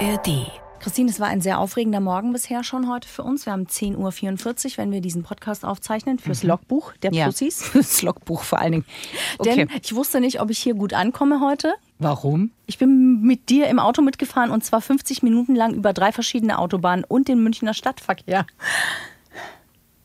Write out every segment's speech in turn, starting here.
ARD. Christine, es war ein sehr aufregender Morgen bisher schon heute für uns. Wir haben 10.44 Uhr, wenn wir diesen Podcast aufzeichnen, fürs Logbuch der Ja, Pussys. fürs Logbuch vor allen Dingen. Okay. Denn ich wusste nicht, ob ich hier gut ankomme heute. Warum? Ich bin mit dir im Auto mitgefahren und zwar 50 Minuten lang über drei verschiedene Autobahnen und den Münchner Stadtverkehr.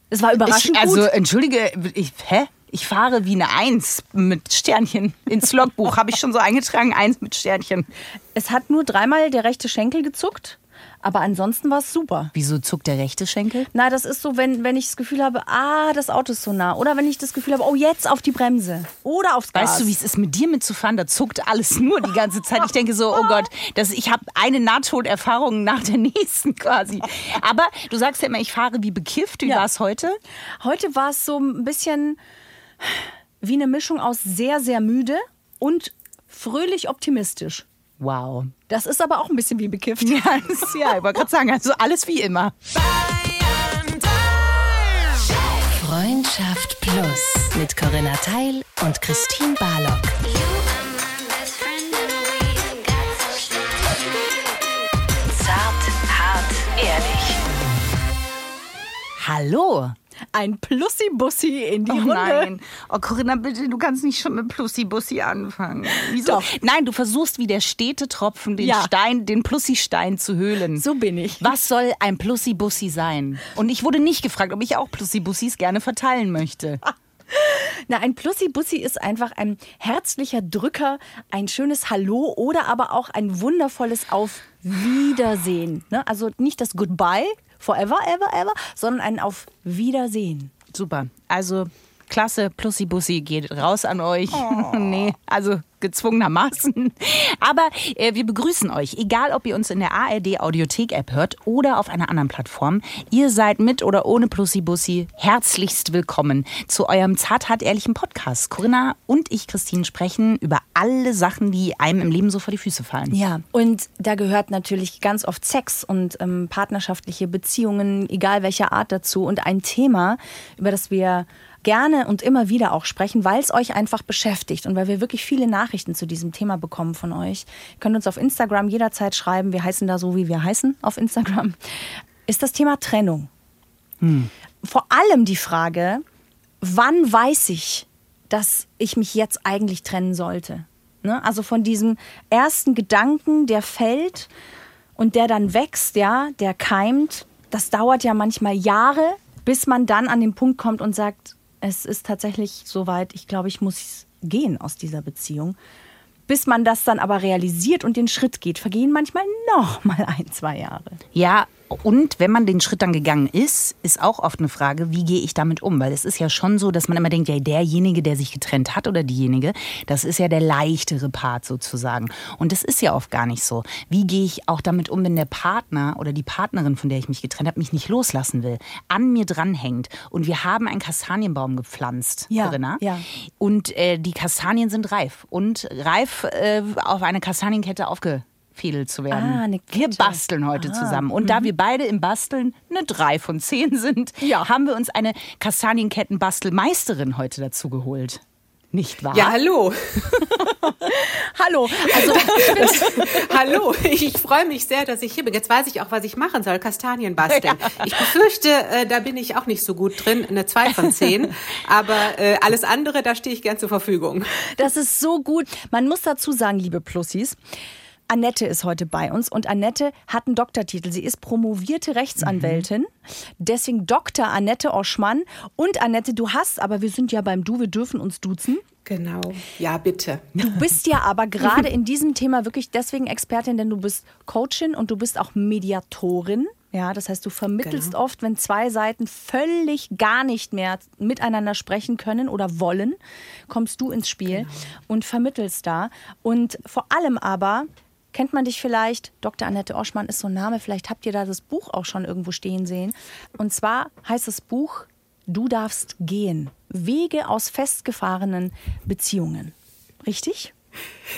Es war überraschend Ich, also, gut. entschuldige, ich, hä? Ich fahre wie eine Eins mit Sternchen ins Logbuch. Habe ich schon so eingetragen, Eins mit Sternchen. Es hat nur dreimal der rechte Schenkel gezuckt, aber ansonsten war es super. Wieso zuckt der rechte Schenkel? Na, das ist so, wenn, wenn ich das Gefühl habe, ah, das Auto ist so nah. Oder wenn ich das Gefühl habe, oh, jetzt auf die Bremse. Oder aufs Gas. Weißt du, wie es ist, mit dir mitzufahren? Da zuckt alles nur die ganze Zeit. Ich denke so, oh Gott, das, ich habe eine Nahtoderfahrung nach der nächsten quasi. Aber du sagst ja immer, ich fahre wie bekifft. Wie Ja. war es heute? Heute war es so ein bisschen wie eine Mischung aus sehr, sehr müde und fröhlich optimistisch. Wow. Das ist aber auch ein bisschen wie bekifft. Ja, das, ja ich wollte gerade sagen, also alles wie immer. Freundschaft Plus mit Corinna Teil und Christine Barlock. Zart, hart, ehrlich. Hallo. Ein Plussi-Bussi in die Oh Runde. nein. Oh Corinna, bitte, du kannst nicht schon mit Plussi-Bussi anfangen. Wieso? Doch. Nein, du versuchst wie der stete Tropfen den Ja. Stein, den Plussi-Stein zu höhlen. So bin ich. Was soll ein Plussi-Bussi sein? Und ich wurde nicht gefragt, ob ich auch Plussi-Bussis gerne verteilen möchte. Na, ein Plussi-Bussi ist einfach ein herzlicher Drücker, ein schönes Hallo oder aber auch ein wundervolles Auf Wiedersehen. Ne? Also nicht das Goodbye, forever, ever, ever, sondern ein Auf Wiedersehen. Super. Also, klasse, Plussi-Bussi geht raus an euch. nee, also gezwungenermaßen. Aber äh, wir begrüßen euch, egal ob ihr uns in der ARD Audiothek App hört oder auf einer anderen Plattform. Ihr seid mit oder ohne Plussi-Bussi herzlichst willkommen zu eurem zarthart ehrlichen Podcast. Corinna und ich, Christine, sprechen über alle Sachen, die einem im Leben so vor die Füße fallen. Ja, und da gehört natürlich ganz oft Sex und ähm, partnerschaftliche Beziehungen, egal welcher Art dazu. Und ein Thema, über das wir gerne und immer wieder auch sprechen, weil es euch einfach beschäftigt und weil wir wirklich viele Nachrichten zu diesem Thema bekommen von euch. Ihr könnt uns auf Instagram jederzeit schreiben. Wir heißen da so, wie wir heißen auf Instagram. Ist das Thema Trennung. Vor allem die Frage, wann weiß ich, dass ich mich jetzt eigentlich trennen sollte? Ne? Also von diesem ersten Gedanken, der fällt und der dann wächst, ja, der keimt. Das dauert ja manchmal Jahre, bis man dann an den Punkt kommt und sagt, es ist tatsächlich soweit, ich glaube, ich muss gehen aus dieser Beziehung. Bis man das dann aber realisiert und den Schritt geht, vergehen manchmal noch mal ein, zwei Jahre. Ja, und wenn man den Schritt dann gegangen ist, ist auch oft eine Frage, wie gehe ich damit um? Weil es ist ja schon so, dass man immer denkt, ja, derjenige, der sich getrennt hat oder diejenige, das ist ja der leichtere Part sozusagen. Und das ist ja oft gar nicht so. Wie gehe ich auch damit um, wenn der Partner oder die Partnerin, von der ich mich getrennt habe, mich nicht loslassen will, an mir dranhängt und wir haben einen Kastanienbaum gepflanzt, Ja, Corinna. ja. Und äh, die Kastanien sind reif und reif äh, auf eine Kastanienkette aufgefädelt zu werden. Ah, eine Wir basteln heute zusammen. Und da wir beide im Basteln eine 3 von 10 sind, Ja. haben wir uns eine Kastanienkettenbastelmeisterin heute dazu geholt. Nicht wahr? Ja, hallo. Hallo, also hallo. Ich freue mich sehr, dass ich hier bin. Jetzt weiß ich auch, was ich machen soll. Kastanien basteln. Ich befürchte, äh, da bin ich auch nicht so gut drin. Eine 2 von 10. Aber äh, alles andere, da stehe ich gern zur Verfügung. Das ist so gut. Man muss dazu sagen, liebe Plussis, Annette ist heute bei uns und Annette hat einen Doktortitel. Sie ist promovierte Rechtsanwältin. Deswegen Dr. Annette Oschmann. Und Annette, du hast, aber wir sind ja beim Du, wir dürfen uns duzen. Genau. Ja, bitte. Du bist ja aber gerade in diesem Thema wirklich deswegen Expertin, denn du bist Coachin und du bist auch Mediatorin. Ja, das heißt, du vermittelst Genau. oft, wenn zwei Seiten völlig gar nicht mehr miteinander sprechen können oder wollen, kommst du ins Spiel und vermittelst da. Und vor allem aber kennt man dich vielleicht, Dr. Annette Oschmann ist so ein Name, vielleicht habt ihr da das Buch auch schon irgendwo stehen sehen. Und zwar heißt das Buch Du darfst gehen. Wege aus festgefahrenen Beziehungen. Richtig?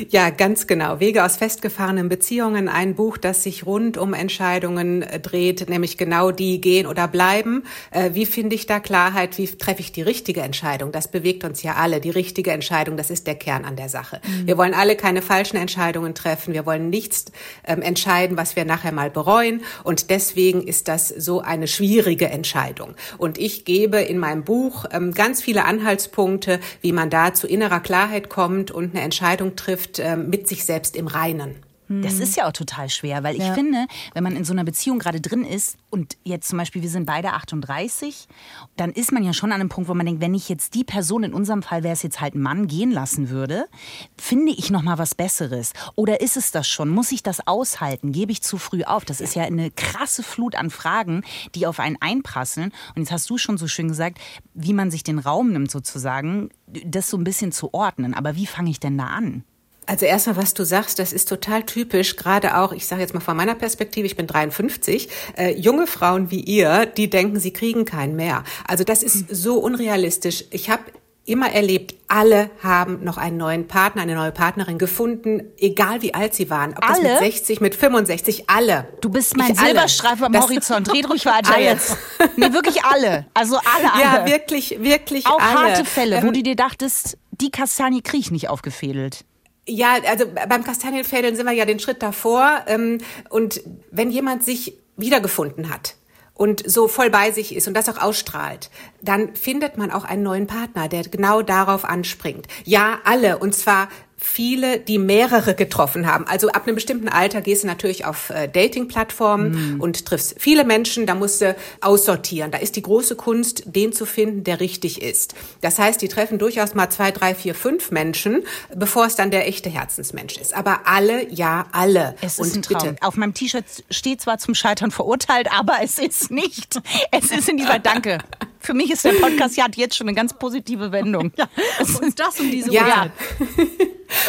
Ja, ganz genau. Wege aus festgefahrenen Beziehungen, ein Buch, das sich rund um Entscheidungen äh, dreht, nämlich genau die gehen oder bleiben. Äh, wie finde ich da Klarheit? Wie treffe ich die richtige Entscheidung? Das bewegt uns ja alle. Die richtige Entscheidung, das ist der Kern an der Sache. Mhm. Wir wollen alle keine falschen Entscheidungen treffen. Wir wollen nichts ähm, entscheiden, was wir nachher mal bereuen. Und deswegen ist das so eine schwierige Entscheidung. Und ich gebe in meinem Buch ähm, ganz viele Anhaltspunkte, wie man da zu innerer Klarheit kommt und eine Entscheidung trifft, trifft, äh, mit sich selbst im Reinen. Das ist ja auch total schwer, weil ich ja. finde, wenn man in so einer Beziehung gerade drin ist und jetzt zum Beispiel, wir sind beide 38, dann ist man ja schon an einem Punkt, wo man denkt, wenn ich jetzt die Person, in unserem Fall wäre es jetzt halt ein Mann, gehen lassen würde, finde ich noch mal was Besseres. Oder ist es das schon? Muss ich das aushalten? Gebe ich zu früh auf? Das ist ja eine krasse Flut an Fragen, die auf einen einprasseln. Und jetzt hast du schon so schön gesagt, wie man sich den Raum nimmt sozusagen, das so ein bisschen zu ordnen. Aber wie fange ich denn da an? Also erstmal, was du sagst, das ist total typisch, gerade auch, ich sage jetzt mal von meiner Perspektive, ich bin 53, äh, junge Frauen wie ihr, die denken, sie kriegen keinen mehr. Also das ist so unrealistisch. Ich habe immer erlebt, alle haben noch einen neuen Partner, eine neue Partnerin gefunden, egal wie alt sie waren. Ob alle? das mit 60, mit 65, alle. Du bist mein ich Silberstreifen am Horizont. Red ruhig weiter alle. jetzt. Nee, wirklich alle. Also alle, alle. Ja, wirklich, wirklich Auch alle. Auch harte Fälle, ähm, wo du dir dachtest, die Kastanie krieg ich nicht aufgefädelt. Ja, also beim Kastanienfädeln sind wir ja den Schritt davor. Ähm, und wenn jemand sich wiedergefunden hat, und so voll bei sich ist und das auch ausstrahlt, dann findet man auch einen neuen Partner, der genau darauf anspringt. Ja, alle. Und zwar viele, die mehrere getroffen haben. Also ab einem bestimmten Alter gehst du natürlich auf äh, Dating-Plattformen mm. und triffst viele Menschen, da musst du aussortieren. Da ist die große Kunst, den zu finden, der richtig ist. Das heißt, die treffen durchaus mal zwei, drei, vier, fünf Menschen, bevor es dann der echte Herzensmensch ist. Aber alle, ja, alle. Es ist und ein Traum. Bitte. Auf meinem T-Shirt steht zwar zum Scheitern verurteilt, aber es ist nicht. Es ist in dieser Danke. Für mich ist der Podcast ja jetzt schon eine ganz positive Wendung. Ja, und das um diese ja.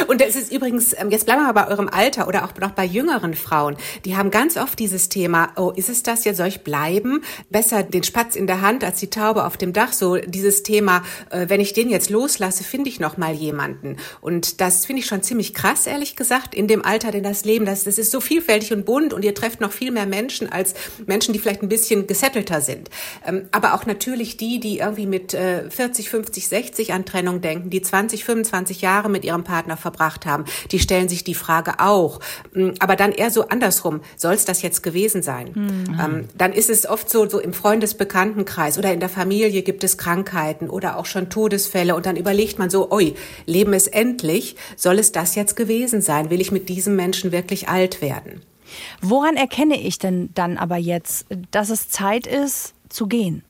Und es ist übrigens, ähm, jetzt bleiben wir mal bei eurem Alter oder auch noch bei jüngeren Frauen. Die haben ganz oft dieses Thema, oh, ist es das jetzt, soll ich bleiben? Besser den Spatz in der Hand als die Taube auf dem Dach. So dieses Thema, äh, wenn ich den jetzt loslasse, finde ich noch mal jemanden. Und das finde ich schon ziemlich krass, ehrlich gesagt, in dem Alter, denn das Leben, das, das ist so vielfältig und bunt und ihr trefft noch viel mehr Menschen als Menschen, die vielleicht ein bisschen gesettelter sind. Ähm, aber auch natürlich die, die irgendwie mit 40, 50, 60 an Trennung denken, die 20, 25 Jahre mit ihrem Partner verbracht haben, die stellen sich die Frage auch. Mm, aber dann eher so andersrum, soll es das jetzt gewesen sein? Mhm. Ähm, dann ist es oft so, so im Freundesbekanntenkreis oder in der Familie gibt es Krankheiten oder auch schon Todesfälle und dann überlegt man so, oi, Leben ist endlich, soll es das jetzt gewesen sein? Will ich mit diesem Menschen wirklich alt werden? Woran erkenne ich denn dann aber jetzt, dass es Zeit ist zu gehen?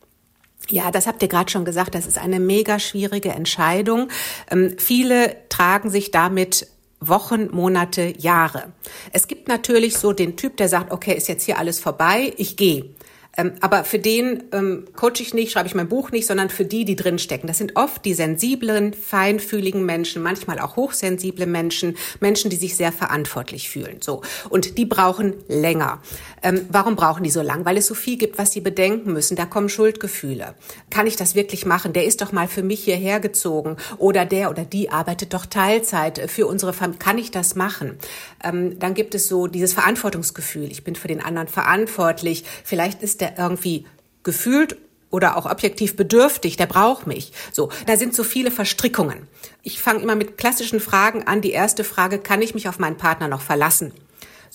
Ja, das habt ihr gerade schon gesagt, das ist eine mega schwierige Entscheidung. Ähm, viele tragen sich damit Wochen, Monate, Jahre. Es gibt natürlich so den Typ, der sagt, okay, ist jetzt hier alles vorbei, ich gehe. Ähm, aber für den ähm, coach ich nicht, schreibe ich mein Buch nicht, sondern für die, die drinstecken. Das sind oft die sensiblen, feinfühligen Menschen, manchmal auch hochsensible Menschen, Menschen, die sich sehr verantwortlich fühlen. So und die brauchen länger. Ähm, warum brauchen die so lang? Weil es so viel gibt, was sie bedenken müssen. Da kommen Schuldgefühle. Kann ich das wirklich machen? Der ist doch mal für mich hierher gezogen oder der oder die arbeitet doch Teilzeit für unsere Familie. Kann ich das machen? Ähm, dann gibt es so dieses Verantwortungsgefühl. Ich bin für den anderen verantwortlich. Vielleicht ist der irgendwie gefühlt oder auch objektiv bedürftig, der braucht mich. So, da sind so viele Verstrickungen. Ich fange immer mit klassischen Fragen an. Die erste Frage, kann ich mich auf meinen Partner noch verlassen?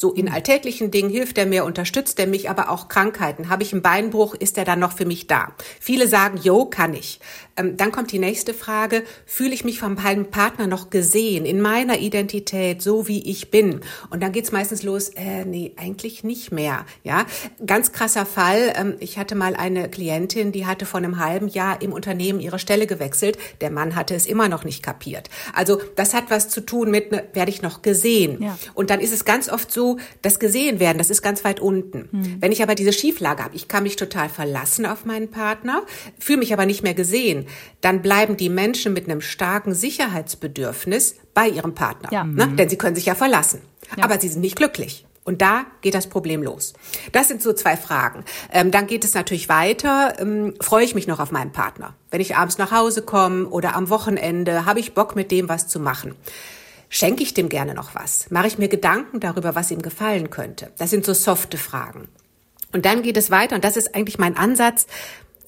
So in alltäglichen Dingen hilft er mir, unterstützt er mich, aber auch Krankheiten. Habe ich einen Beinbruch, ist er dann noch für mich da? Viele sagen, jo, kann ich. Ähm, dann kommt die nächste Frage, fühle ich mich von meinem Partner noch gesehen, in meiner Identität, so wie ich bin? Und dann geht's meistens los, äh, nee, eigentlich nicht mehr. Ja, Ganz krasser Fall, ähm, ich hatte mal eine Klientin, die hatte vor einem halben Jahr im Unternehmen ihre Stelle gewechselt. Der Mann hatte es immer noch nicht kapiert. Also das hat was zu tun mit, ne, werde ich noch gesehen? Ja. Und dann ist es ganz oft so, das gesehen werden, das ist ganz weit unten. Mhm. Wenn ich aber diese Schieflage habe, ich kann mich total verlassen auf meinen Partner, fühle mich aber nicht mehr gesehen, dann bleiben die Menschen mit einem starken Sicherheitsbedürfnis bei ihrem Partner. Ja. Ne? Denn sie können sich ja verlassen. Ja. Aber sie sind nicht glücklich. Und da geht das Problem los. Das sind so zwei Fragen. Ähm, dann geht es natürlich weiter. Ähm, freue ich mich noch auf meinen Partner? Wenn ich abends nach Hause komme oder am Wochenende, habe ich Bock mit dem was zu machen? Schenke ich dem gerne noch was? Mache ich mir Gedanken darüber, was ihm gefallen könnte? Das sind so softe Fragen. Und dann geht es weiter, und das ist eigentlich mein Ansatz,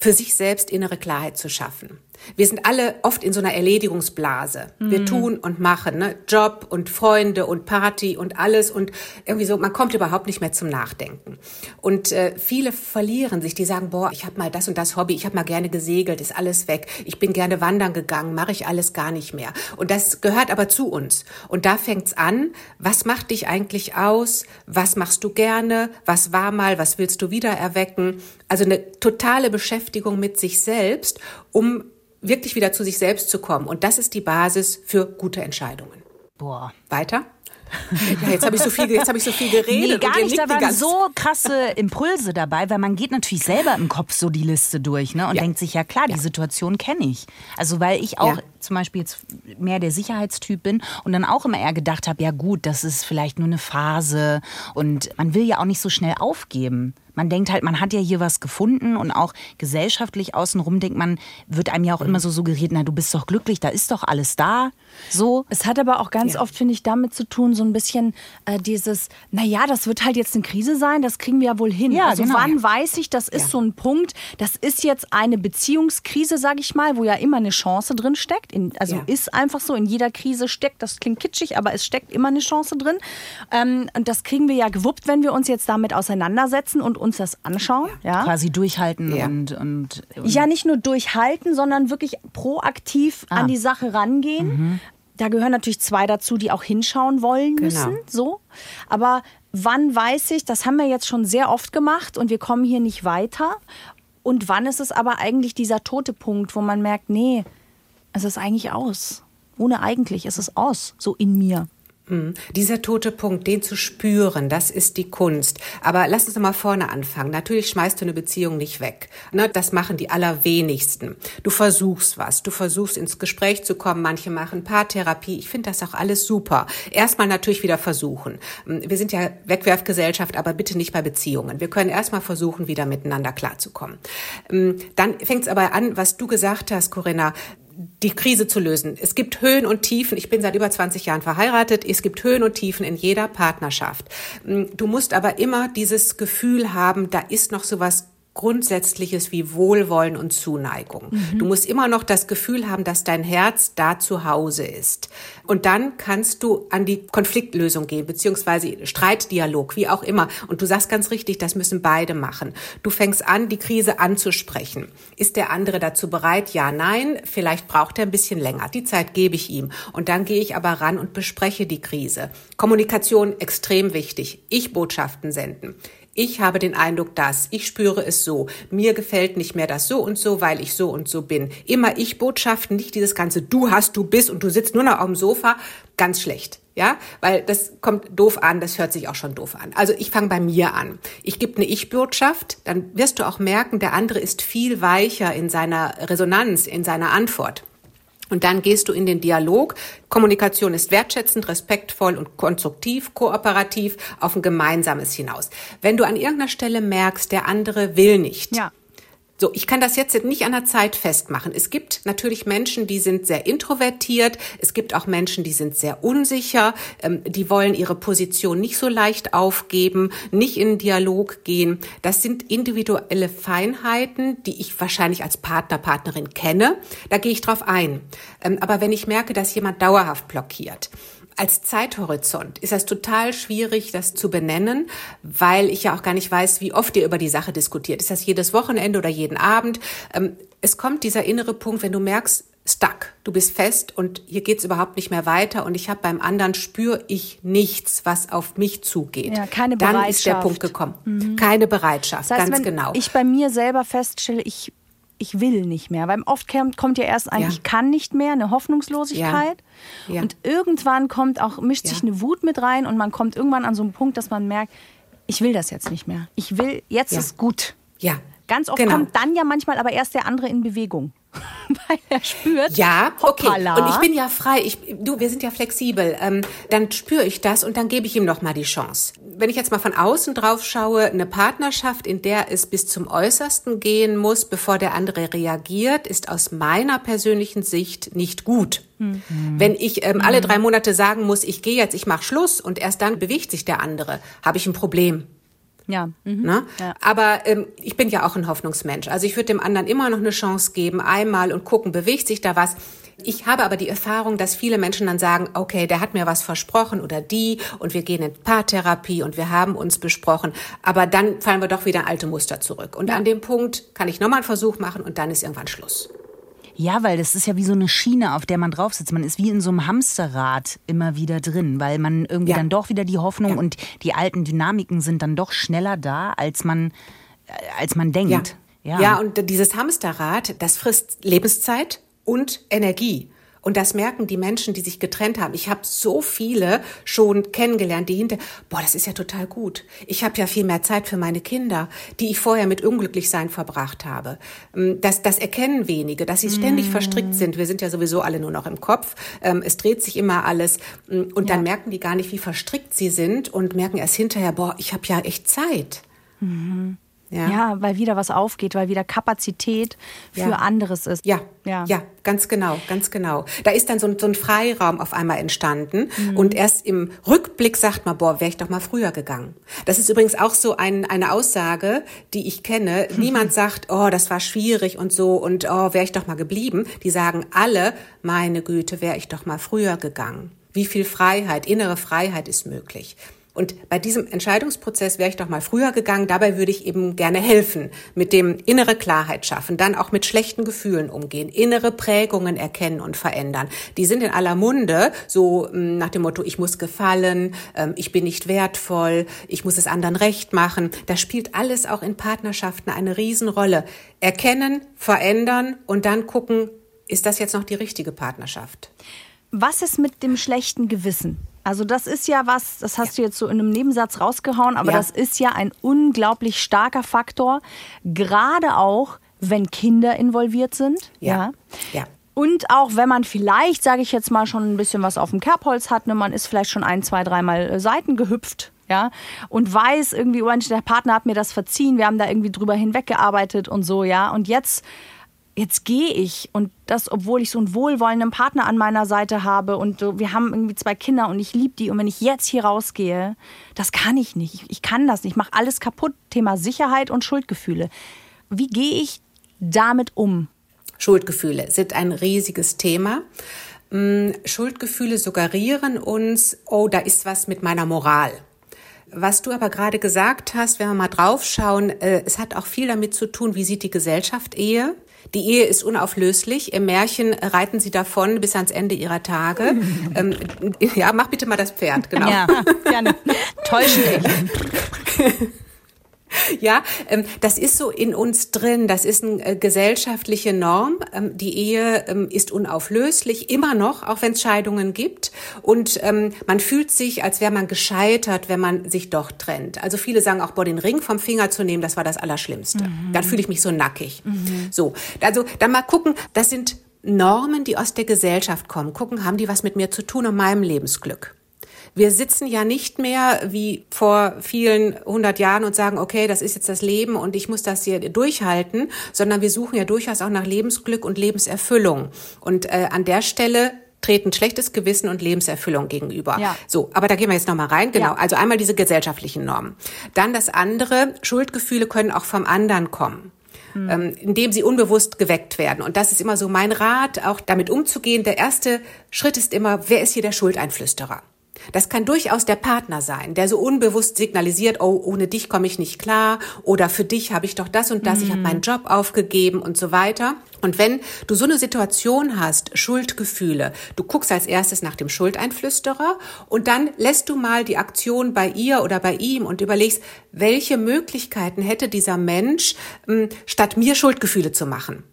für sich selbst innere Klarheit zu schaffen. Wir sind alle oft in so einer Erledigungsblase. Wir mhm. tun und machen, ne? Job und Freunde und Party und alles und irgendwie so, man kommt überhaupt nicht mehr zum Nachdenken. Und äh, viele verlieren sich, die sagen, boah, ich habe mal das und das Hobby, ich habe mal gerne gesegelt, ist alles weg. Ich bin gerne wandern gegangen, mache ich alles gar nicht mehr. Und das gehört aber zu uns. Und da fängt's an, was macht dich eigentlich aus? Was machst du gerne? Was war mal? Was willst du wieder erwecken? Also eine totale Beschäftigung mit sich selbst, um wirklich wieder zu sich selbst zu kommen. Und das ist die Basis für gute Entscheidungen. Boah. Weiter? Ja, jetzt habe ich so viel, jetzt habe ich so viel geredet. Nee, gar nicht. Da waren so krasse Impulse dabei, weil man geht natürlich selber im Kopf so die Liste durch, ne, und ja. denkt sich ja klar, die ja. Situation kenne ich. Also weil ich auch ja. zum Beispiel jetzt mehr der Sicherheitstyp bin und dann auch immer eher gedacht habe, ja gut, das ist vielleicht nur eine Phase und man will ja auch nicht so schnell aufgeben man denkt halt, man hat ja hier was gefunden und auch gesellschaftlich außenrum denkt man, wird einem ja auch immer so suggeriert, na, du bist doch glücklich, da ist doch alles da. So. Es hat aber auch ganz ja. oft, finde ich, damit zu tun, so ein bisschen äh, dieses, naja, das wird halt jetzt eine Krise sein, das kriegen wir ja wohl hin. Ja, also genau. wann weiß ich, das ist ja. so ein Punkt, das ist jetzt eine Beziehungskrise, sage ich mal, wo ja immer eine Chance drin steckt. In, also ja. ist einfach so, in jeder Krise steckt, das klingt kitschig, aber es steckt immer eine Chance drin. Ähm, und das kriegen wir ja gewuppt, wenn wir uns jetzt damit auseinandersetzen und uns das anschauen. Ja. Quasi durchhalten ja. Und, und, und, Ja, nicht nur durchhalten, sondern wirklich proaktiv ah. an die Sache rangehen. Mhm. Da gehören natürlich zwei dazu, die auch hinschauen wollen genau. müssen. Genau. So. Aber wann weiß ich, das haben wir jetzt schon sehr oft gemacht und wir kommen hier nicht weiter. Und wann ist es aber eigentlich dieser tote Punkt, wo man merkt, nee, es ist eigentlich aus. Ohne eigentlich, es ist aus, so in mir. Mhm. Dieser tote Punkt, den zu spüren, das ist die Kunst. Aber lass uns doch mal vorne anfangen. Natürlich schmeißt du eine Beziehung nicht weg. Ne, das machen die allerwenigsten. Du versuchst was. Du versuchst ins Gespräch zu kommen. Manche machen Paartherapie. Ich finde das auch alles super. Erstmal natürlich wieder versuchen. Mhm, wir sind ja Wegwerfgesellschaft, aber bitte nicht bei Beziehungen. Wir können erstmal versuchen, wieder miteinander klarzukommen. Mhm, dann fängt es aber an, was du gesagt hast, Corinna die Krise zu lösen. Es gibt Höhen und Tiefen. Ich bin seit über 20 Jahren verheiratet. Es gibt Höhen und Tiefen in jeder Partnerschaft. Du musst aber immer dieses Gefühl haben, da ist noch so was Grundsätzliches wie Wohlwollen und Zuneigung. Mhm. Du musst immer noch das Gefühl haben, dass dein Herz da zu Hause ist. Und dann kannst du an die Konfliktlösung gehen, beziehungsweise Streitdialog, wie auch immer. Und du sagst ganz richtig, das müssen beide machen. Du fängst an, die Krise anzusprechen. Ist der andere dazu bereit? Ja, nein. Vielleicht braucht er ein bisschen länger. Die Zeit gebe ich ihm. Und dann gehe ich aber ran und bespreche die Krise. Kommunikation extrem wichtig. Ich Botschaften senden. Ich habe den Eindruck, dass ich spüre es so. Mir gefällt nicht mehr das so und so, weil ich so und so bin. Immer ich Botschaften, nicht dieses ganze du hast, du bist und du sitzt nur noch auf dem Sofa. Ganz schlecht. Ja, weil das kommt doof an, das hört sich auch schon doof an. Also ich fange bei mir an. Ich gebe eine Ich-Botschaft, dann wirst du auch merken, der andere ist viel weicher in seiner Resonanz, in seiner Antwort. Und dann gehst du in den Dialog. Kommunikation ist wertschätzend, respektvoll und konstruktiv, kooperativ auf ein gemeinsames hinaus. Wenn du an irgendeiner Stelle merkst, der andere will nicht, ja. So, ich kann das jetzt nicht an der Zeit festmachen. Es gibt natürlich Menschen, die sind sehr introvertiert. Es gibt auch Menschen, die sind sehr unsicher. Ähm, die wollen ihre Position nicht so leicht aufgeben, nicht in Dialog gehen. Das sind individuelle Feinheiten, die ich wahrscheinlich als Partner, Partnerin kenne. Da gehe ich drauf ein. Ähm, aber wenn ich merke, dass jemand dauerhaft blockiert, als Zeithorizont ist das total schwierig, das zu benennen, weil ich ja auch gar nicht weiß, wie oft ihr über die Sache diskutiert. Ist das jedes Wochenende oder jeden Abend? Ähm, es kommt dieser innere Punkt, wenn du merkst, stuck, du bist fest und hier geht's überhaupt nicht mehr weiter und ich habe beim anderen spüre ich nichts, was auf mich zugeht. Ja, keine Bereitschaft. Dann ist der Punkt gekommen. Mhm. Keine Bereitschaft, das heißt, ganz wenn genau. Ich bei mir selber feststelle, ich ich will nicht mehr. Weil oft kommt ja erst ein, ja. ich kann nicht mehr, eine Hoffnungslosigkeit. Ja. Ja. Und irgendwann kommt auch, mischt sich eine Wut mit rein und man kommt irgendwann an so einen Punkt, dass man merkt, ich will das jetzt nicht mehr. Ich will, jetzt ist gut. Ja. Ganz oft genau. kommt dann ja manchmal aber erst der andere in Bewegung. Weil er spürt. Ja, okay. Hoppala. Und ich bin ja frei. Ich, du, wir sind ja flexibel. Ähm, dann spüre ich das und dann gebe ich ihm noch mal die Chance. wenn ich jetzt mal von außen drauf schaue, eine Partnerschaft, in der es bis zum Äußersten gehen muss, bevor der andere reagiert, ist aus meiner persönlichen Sicht nicht gut. Mhm. Wenn ich ähm, alle drei Monate sagen muss, ich gehe jetzt, ich mache Schluss und erst dann bewegt sich der andere, habe ich ein Problem. Ja. Mhm. Ne? ja. Aber ähm, ich bin ja auch ein Hoffnungsmensch. Also ich würde dem anderen immer noch eine Chance geben, einmal und gucken, bewegt sich da was. Ich habe aber die Erfahrung, dass viele Menschen dann sagen, okay, der hat mir was versprochen oder die und wir gehen in Paartherapie und wir haben uns besprochen, aber dann fallen wir doch wieder in alte Muster zurück. Und an dem Punkt kann ich nochmal einen Versuch machen und dann ist irgendwann Schluss. Ja, weil das ist ja wie so eine Schiene, auf der man drauf sitzt. Man ist wie in so einem Hamsterrad immer wieder drin, weil man irgendwie ja. dann doch wieder die Hoffnung ja. und die alten Dynamiken sind dann doch schneller da, als man, äh, als man denkt. Ja. ja. ja, und dieses Hamsterrad, das frisst Lebenszeit und Energie. Und das merken die Menschen, die sich getrennt haben. Ich habe so viele schon kennengelernt, die hinter, boah, das ist ja total gut. Ich habe ja viel mehr Zeit für meine Kinder, die ich vorher mit Unglücklichsein verbracht habe. Ähm, das, das erkennen wenige, dass sie ständig mm. verstrickt sind. Wir sind ja sowieso alle nur noch im Kopf. Ähm, es dreht sich immer alles. Ähm, und dann ja. merken die gar nicht, wie verstrickt sie sind und merken erst hinterher, boah, ich habe ja echt Zeit. Mhm. Ja. ja, weil wieder was aufgeht, weil wieder Kapazität für ja. anderes ist. Ja, ja, ja, ganz genau, ganz genau. Da ist dann so ein, so ein Freiraum auf einmal entstanden mhm. und erst im Rückblick sagt man, boah, wäre ich doch mal früher gegangen. Das ist übrigens auch so ein, eine Aussage, die ich kenne. Niemand sagt, oh, das war schwierig und so und oh, wäre ich doch mal geblieben. Die sagen alle, meine Güte, wäre ich doch mal früher gegangen. Wie viel Freiheit, innere Freiheit ist möglich. Und bei diesem Entscheidungsprozess wäre ich doch mal früher gegangen. Dabei würde ich eben gerne helfen, mit dem innere Klarheit schaffen, dann auch mit schlechten Gefühlen umgehen, innere Prägungen erkennen und verändern. Die sind in aller Munde, so hm, nach dem Motto, ich muss gefallen, ähm, ich bin nicht wertvoll, ich muss es anderen recht machen. Das spielt alles auch in Partnerschaften eine Riesenrolle. Erkennen, verändern und dann gucken, ist das jetzt noch die richtige Partnerschaft? Was ist mit dem schlechten Gewissen? Also das ist ja was, das hast ja. du jetzt so in einem Nebensatz rausgehauen, aber ja. das ist ja ein unglaublich starker Faktor, gerade auch, wenn Kinder involviert sind. Ja. ja. Und auch wenn man vielleicht, sage ich jetzt mal, schon ein bisschen was auf dem Kerbholz hat, ne, man ist vielleicht schon ein, zwei, dreimal äh, Seiten gehüpft, ja, und weiß irgendwie, oh, der Partner hat mir das verziehen, wir haben da irgendwie drüber hinweggearbeitet und so, ja. Und jetzt jetzt gehe ich und das, obwohl ich so einen wohlwollenden Partner an meiner Seite habe und so, wir haben irgendwie zwei Kinder und ich liebe die und wenn ich jetzt hier rausgehe, das kann ich nicht. Ich, kann das nicht. Ich mache alles kaputt. Thema Sicherheit und Schuldgefühle. Wie gehe ich damit um? Schuldgefühle sind ein riesiges Thema. Mm, Schuldgefühle suggerieren uns, oh, da ist was mit meiner Moral. Was du aber gerade gesagt hast, wenn wir mal draufschauen, äh, es hat auch viel damit zu tun, wie sieht die Gesellschaft Ehe? Die Ehe ist unauflöslich. Im Märchen reiten sie davon bis ans Ende ihrer Tage. ähm, ja, mach bitte mal das Pferd, genau. Ja, gerne. Täuschend echt. Ja, ähm, das ist so in uns drin. Das ist eine äh, gesellschaftliche Norm. Ähm, die Ehe ähm, ist unauflöslich, immer noch, auch wenn es Scheidungen gibt. Und man fühlt sich, als wäre man gescheitert, wenn man sich doch trennt. Also viele sagen auch, boah, den Ring vom Finger zu nehmen, das war das Allerschlimmste. Mhm. Dann fühle ich mich so nackig. Mhm. So, also dann mal gucken, das sind Normen, die aus der Gesellschaft kommen. Gucken, haben die was mit mir zu tun und meinem Lebensglück? Wir sitzen ja nicht mehr wie vor vielen hundert Jahren und sagen, okay, das ist jetzt das Leben und ich muss das hier durchhalten, sondern wir suchen ja durchaus auch nach Lebensglück und Lebenserfüllung. Und äh, an der Stelle treten schlechtes Gewissen und Lebenserfüllung gegenüber. Ja. So, aber da gehen wir jetzt nochmal rein. Genau. Ja. Also einmal diese gesellschaftlichen Normen. Dann das andere, Schuldgefühle können auch vom anderen kommen. Hm. Ähm, indem sie unbewusst geweckt werden. Und das ist immer so mein Rat, auch damit umzugehen. Der erste Schritt ist immer, wer ist hier der Schuldeinflüsterer? Das kann durchaus der Partner sein, der so unbewusst signalisiert, oh, ohne dich komme ich nicht klar oder für dich habe ich doch das und das, mm. ich habe meinen Job aufgegeben und so weiter. Und wenn du so eine Situation hast, Schuldgefühle, du guckst als erstes nach dem Schuldeinflüsterer und dann lässt du mal die Aktion bei ihr oder bei ihm und überlegst, welche Möglichkeiten hätte dieser Mensch, hm, statt mir Schuldgefühle zu machen.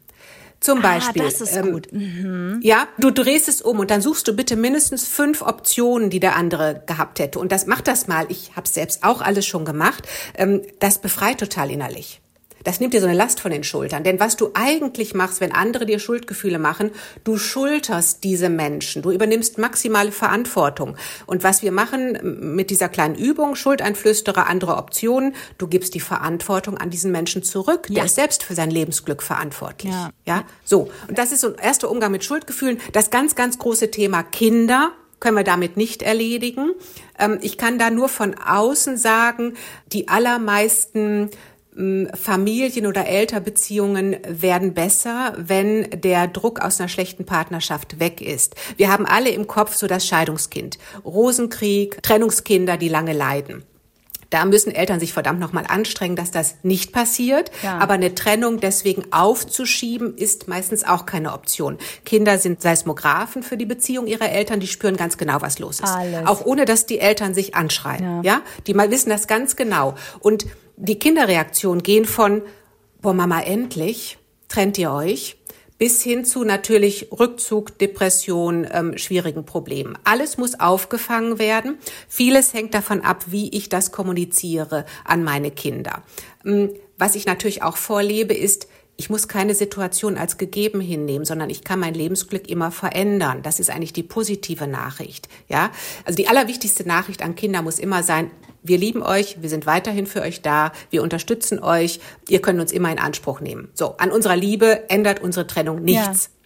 Zum ah, Beispiel. Das ist ähm, gut. Mhm. Ja, du drehst es um und dann suchst du bitte mindestens fünf Optionen, die der andere gehabt hätte. Und das mach das mal. Ich habe selbst auch alles schon gemacht. Ähm, das befreit total innerlich. Das nimmt dir so eine Last von den Schultern. Denn was du eigentlich machst, wenn andere dir Schuldgefühle machen, du schulterst diese Menschen. Du übernimmst maximale Verantwortung. Und was wir machen mit dieser kleinen Übung, Schuldeinflüsterer, andere Optionen, du gibst die Verantwortung an diesen Menschen zurück. Ja. Der ist selbst für sein Lebensglück verantwortlich. Ja. ja, so. Und das ist so ein erster Umgang mit Schuldgefühlen. Das ganz, ganz große Thema Kinder können wir damit nicht erledigen. Ähm, ich kann da nur von außen sagen, die allermeisten Familien- oder Elternbeziehungen werden besser, wenn der Druck aus einer schlechten Partnerschaft weg ist. Wir haben alle im Kopf so das Scheidungskind, Rosenkrieg, Trennungskinder, die lange leiden. Da müssen Eltern sich verdammt nochmal anstrengen, dass das nicht passiert. Ja. Aber eine Trennung deswegen aufzuschieben, ist meistens auch keine Option. Kinder sind Seismographen für die Beziehung ihrer Eltern. Die spüren ganz genau, was los ist. Alles. Auch ohne, dass die Eltern sich anschreien. Ja. ja? Die mal wissen das ganz genau. Und die Kinderreaktionen gehen von, boah Mama, endlich, trennt ihr euch, bis hin zu natürlich Rückzug, Depression, ähm, schwierigen Problemen. Alles muss aufgefangen werden. Vieles hängt davon ab, wie ich das kommuniziere an meine Kinder. Ähm, was ich natürlich auch vorlebe, ist, ich muss keine Situation als gegeben hinnehmen, sondern ich kann mein Lebensglück immer verändern. Das ist eigentlich die positive Nachricht. Ja, also die allerwichtigste Nachricht an Kinder muss immer sein, wir lieben euch, wir sind weiterhin für euch da, wir unterstützen euch, ihr könnt uns immer in Anspruch nehmen. So, an unserer Liebe ändert unsere Trennung nichts. Ja.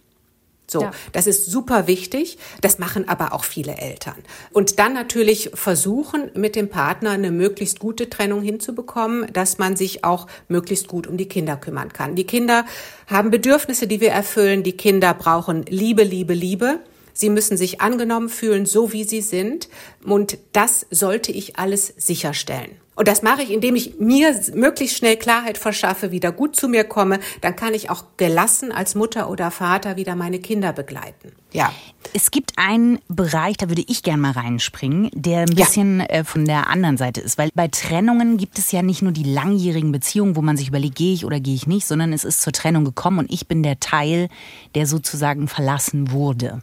So, ja. das ist super wichtig. Das machen aber auch viele Eltern. Und dann natürlich versuchen, mit dem Partner eine möglichst gute Trennung hinzubekommen, dass man sich auch möglichst gut um die Kinder kümmern kann. Die Kinder haben Bedürfnisse, die wir erfüllen. Die Kinder brauchen Liebe, Liebe, Liebe. Sie müssen sich angenommen fühlen, so wie sie sind. Und das sollte ich alles sicherstellen. Und das mache ich, indem ich mir möglichst schnell Klarheit verschaffe, wieder gut zu mir komme. Dann kann ich auch gelassen als Mutter oder Vater wieder meine Kinder begleiten. Ja. Es gibt einen Bereich, da würde ich gerne mal reinspringen, der ein bisschen ja. Äh, von der anderen Seite ist. Weil bei Trennungen gibt es ja nicht nur die langjährigen Beziehungen, wo man sich überlegt, gehe ich oder gehe ich nicht, sondern es ist zur Trennung gekommen und ich bin der Teil, der sozusagen verlassen wurde.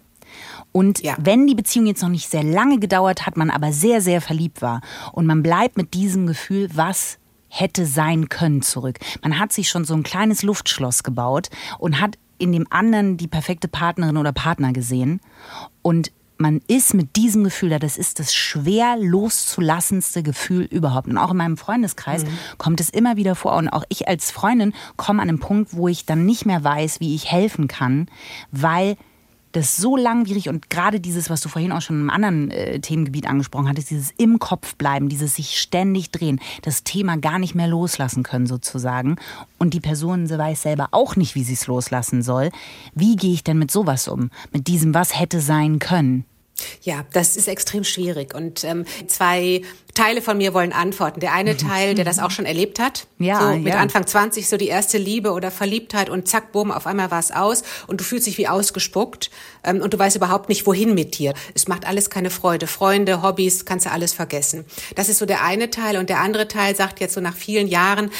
Und ja. wenn die Beziehung jetzt noch nicht sehr lange gedauert hat, man aber sehr, sehr verliebt war und man bleibt mit diesem Gefühl, was hätte sein können zurück. Man hat sich schon so ein kleines Luftschloss gebaut und hat in dem anderen die perfekte Partnerin oder Partner gesehen. Und man ist mit diesem Gefühl da, das ist das schwer loszulassenste Gefühl überhaupt. Und auch in meinem Freundeskreis mhm. kommt es immer wieder vor. Und auch ich als Freundin komme an einen Punkt, wo ich dann nicht mehr weiß, wie ich helfen kann, weil das so langwierig und gerade dieses, was du vorhin auch schon im anderen äh, Themengebiet angesprochen hattest, dieses im Kopf bleiben, dieses sich ständig drehen, das Thema gar nicht mehr loslassen können sozusagen. Und die Person sie weiß selber auch nicht, wie sie es loslassen soll. Wie gehe ich denn mit sowas um? Mit diesem, was hätte sein können? Ja, das ist extrem schwierig. Und ähm, zwei Teile von mir wollen antworten. Der eine Teil, der das auch schon erlebt hat, ja, so mit ja. Anfang 20 so die erste Liebe oder Verliebtheit und zack, bumm, auf einmal war es aus und du fühlst dich wie ausgespuckt ähm, und du weißt überhaupt nicht, wohin mit dir. Es macht alles keine Freude. Freunde, Hobbys, kannst du alles vergessen. Das ist so der eine Teil. Und der andere Teil sagt jetzt so nach vielen Jahren,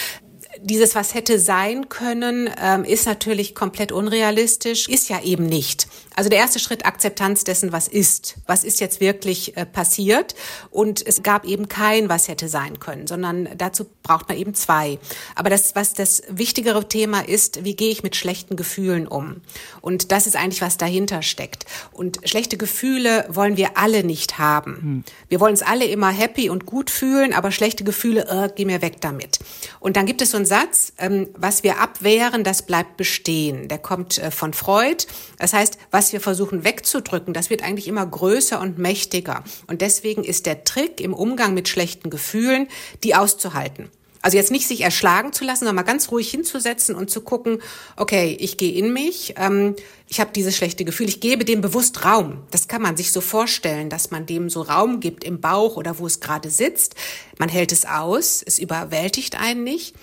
dieses, was hätte sein können, ähm, ist natürlich komplett unrealistisch, ist ja eben nicht. Also der erste Schritt, Akzeptanz dessen, was ist. Was ist jetzt wirklich äh, passiert? Und es gab eben kein, was hätte sein können, sondern dazu braucht man eben zwei. Aber das, was das wichtigere Thema ist, wie gehe ich mit schlechten Gefühlen um? Und das ist eigentlich, was dahinter steckt. Und schlechte Gefühle wollen wir alle nicht haben. Hm. Wir wollen uns alle immer happy und gut fühlen, aber schlechte Gefühle, äh, geh mir weg damit. Und dann gibt es so einen Satz, ähm, was wir abwehren, das bleibt bestehen. Der kommt äh, von Freud. Das heißt, was was wir versuchen wegzudrücken, das wird eigentlich immer größer und mächtiger. Und deswegen ist der Trick im Umgang mit schlechten Gefühlen, die auszuhalten. Also jetzt nicht sich erschlagen zu lassen, sondern mal ganz ruhig hinzusetzen und zu gucken, okay, ich gehe in mich, ähm, ich habe dieses schlechte Gefühl, ich gebe dem bewusst Raum. Das kann man sich so vorstellen, dass man dem so Raum gibt im Bauch oder wo es gerade sitzt. Man hält es aus, es überwältigt einen nicht.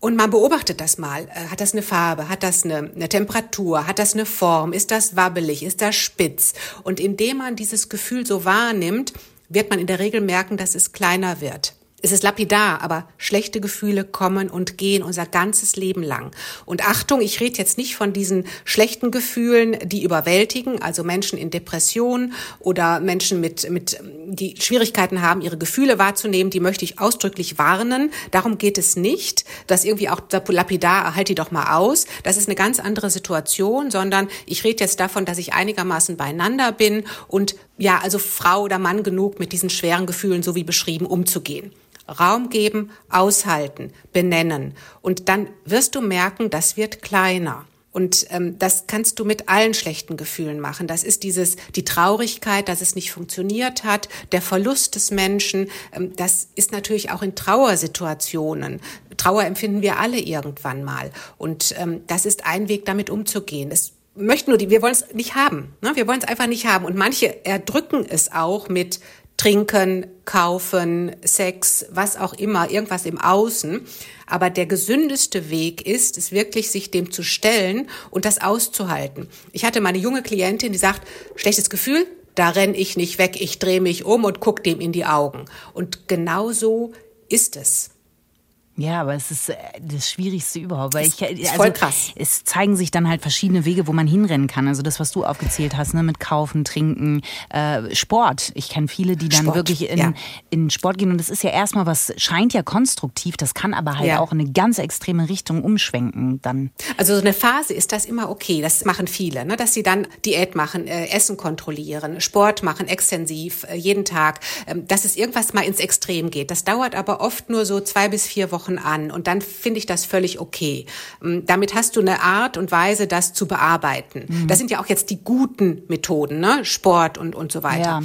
Und man beobachtet das mal. Äh, hat das eine Farbe? Hat das eine, eine, Temperatur? Hat das eine Form? Ist das wabbelig? Ist das spitz? Und indem man dieses Gefühl so wahrnimmt, wird man in der Regel merken, dass es kleiner wird. Es ist lapidar, aber schlechte Gefühle kommen und gehen unser ganzes Leben lang. Und Achtung, ich rede jetzt nicht von diesen schlechten Gefühlen, die überwältigen, also Menschen in Depression oder Menschen mit, mit, die Schwierigkeiten haben, ihre Gefühle wahrzunehmen, die möchte ich ausdrücklich warnen. Darum geht es nicht, dass irgendwie auch lapidar, halt die doch mal aus. Das ist eine ganz andere Situation, sondern ich rede jetzt davon, dass ich einigermaßen beieinander bin und ja, also Frau oder Mann genug mit diesen schweren Gefühlen, so wie beschrieben, umzugehen. Raum geben, aushalten, benennen. Und dann wirst du merken, das wird kleiner. Und ähm, das kannst du mit allen schlechten Gefühlen machen. Das ist dieses die Traurigkeit, dass es nicht funktioniert hat, der Verlust des Menschen. Ähm, das ist natürlich auch in Trauersituationen. Trauer empfinden wir alle irgendwann mal. Und ähm, das ist ein Weg, damit umzugehen. Es möchten nur die, wir wollen es nicht haben. Ne? Wir wollen es einfach nicht haben. Und manche erdrücken es auch mit Trinken, Kaufen, Sex, was auch immer, irgendwas im Außen. Aber der gesündeste Weg ist, es wirklich sich dem zu stellen und das auszuhalten. Ich hatte meine junge Klientin, die sagt, schlechtes Gefühl, da renn ich nicht weg, ich drehe mich um und guck dem in die Augen. Und genau so ist es. Ja, aber es ist äh, das Schwierigste überhaupt, weil ich also, voll krass. Es zeigen sich dann halt verschiedene Wege, wo man hinrennen kann. Also das, was du aufgezählt hast, ne, mit Kaufen, Trinken, äh, Sport. Ich kenne viele, die dann Sport, wirklich in, ja. in Sport gehen und das ist ja erstmal was scheint ja konstruktiv, das kann aber halt Ja. auch in eine ganz extreme Richtung umschwenken dann. Also so eine Phase ist das immer okay. Das machen viele, ne? dass sie dann Diät machen, äh, Essen kontrollieren, Sport machen, extensiv, äh, jeden Tag. Ähm, dass es irgendwas mal ins Extrem geht. Das dauert aber oft nur so zwei bis vier Wochen an und dann finde ich das völlig okay. Ähm, damit hast du eine Art und Weise, das zu bearbeiten. Das sind ja auch jetzt die guten Methoden, ne? Sport und, und so weiter. Ja.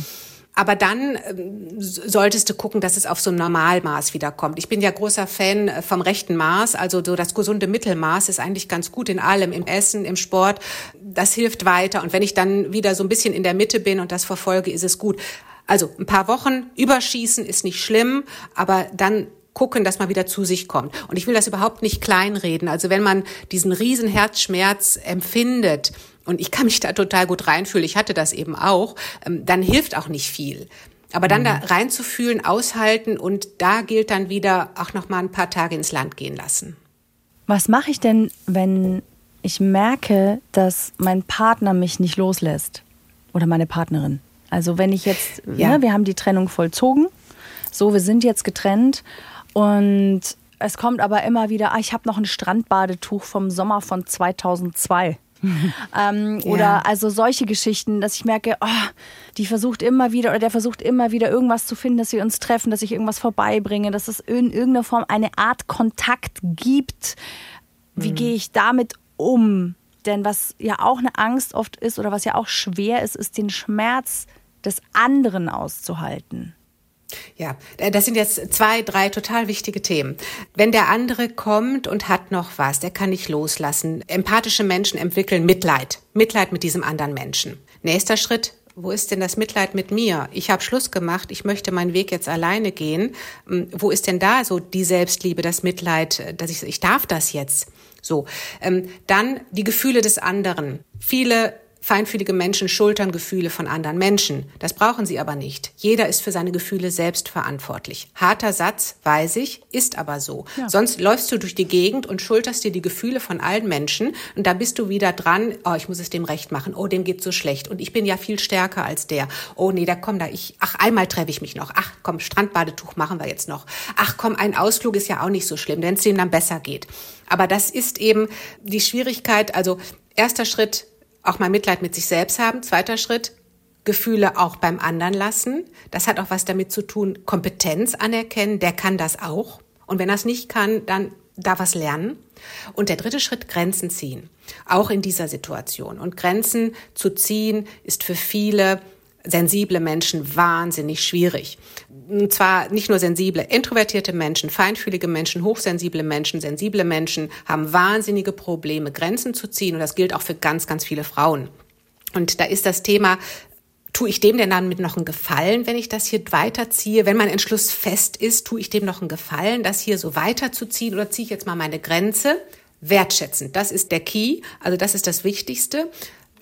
Aber dann ähm, solltest du gucken, dass es auf so ein Normalmaß wiederkommt. Ich bin ja großer Fan äh, vom rechten Maß, also so das gesunde Mittelmaß ist eigentlich ganz gut in allem, im Essen, im Sport. Das hilft weiter. Und wenn ich dann wieder so ein bisschen in der Mitte bin und das verfolge, ist es gut. Also ein paar Wochen überschießen ist nicht schlimm, aber dann gucken, dass man wieder zu sich kommt. Und ich will das überhaupt nicht kleinreden. Also wenn man diesen riesen Herzschmerz empfindet, und ich kann mich da total gut reinfühlen, ich hatte das eben auch, ähm, dann hilft auch nicht viel. Aber dann da reinzufühlen, aushalten und da gilt dann wieder auch noch mal ein paar Tage ins Land gehen lassen. Was mache ich denn, wenn ich merke, dass mein Partner mich nicht loslässt? Oder meine Partnerin? Also wenn ich jetzt, Ja. ne, wir haben die Trennung vollzogen, so, wir sind jetzt getrennt und es kommt aber immer wieder, ah, ich habe noch ein Strandbadetuch vom Sommer von 2002. ähm, Ja. Oder also solche Geschichten, dass ich merke, oh, die versucht immer wieder oder der versucht immer wieder irgendwas zu finden, dass wir uns treffen, dass ich irgendwas vorbeibringe, dass es in irgendeiner Form eine Art Kontakt gibt. Wie gehe ich damit um? Denn was ja auch eine Angst oft ist oder was ja auch schwer ist, ist den Schmerz des anderen auszuhalten. Ja, äh, das sind jetzt zwei, drei total wichtige Themen. Wenn der andere kommt und hat noch was, der kann nicht loslassen. Empathische Menschen entwickeln Mitleid. Mitleid mit diesem anderen Menschen. Nächster Schritt. Wo ist denn das Mitleid mit mir? Ich habe Schluss gemacht, ich möchte meinen Weg jetzt alleine gehen. Hm, Wo ist denn da so die Selbstliebe, das Mitleid, äh, dass ich, ich darf das jetzt? So, ähm, dann die Gefühle des anderen. Viele Feinfühlige Menschen schultern Gefühle von anderen Menschen. Das brauchen sie aber nicht. Jeder ist für seine Gefühle selbst verantwortlich. Harter Satz, weiß ich, ist aber so. Sonst läufst du durch die Gegend und schulterst dir die Gefühle von allen Menschen und da bist du wieder dran, oh, ich muss es dem recht machen, oh, dem geht's so schlecht und ich bin ja viel stärker als der. Oh nee, da komm da ich, ach, einmal treffe ich mich noch. Ach, komm, Strandbadetuch machen wir jetzt noch. Ach, komm, ein Ausflug ist ja auch nicht so schlimm, wenn es dem dann besser geht. Aber das ist eben die Schwierigkeit, also erster Schritt, auch mal Mitleid mit sich selbst haben. Zweiter Schritt, Gefühle auch beim anderen lassen. Das hat auch was damit zu tun, Kompetenz anerkennen. Der kann das auch. Und wenn er es nicht kann, dann darf er es lernen. Und der dritte Schritt, Grenzen ziehen. Auch in dieser Situation. Und Grenzen zu ziehen ist für viele sensible Menschen wahnsinnig schwierig. Und zwar nicht nur sensible, introvertierte Menschen, feinfühlige Menschen, hochsensible Menschen, sensible Menschen haben wahnsinnige Probleme, Grenzen zu ziehen. Und das gilt auch für ganz, ganz viele Frauen. Und da ist das Thema, tue ich dem denn dann mit noch einen Gefallen, wenn ich das hier weiterziehe? Wenn mein Entschluss fest ist, tue ich dem noch einen Gefallen, das hier so weiterzuziehen oder ziehe ich jetzt mal meine Grenze? Wertschätzend, das ist der Key, also das ist das Wichtigste.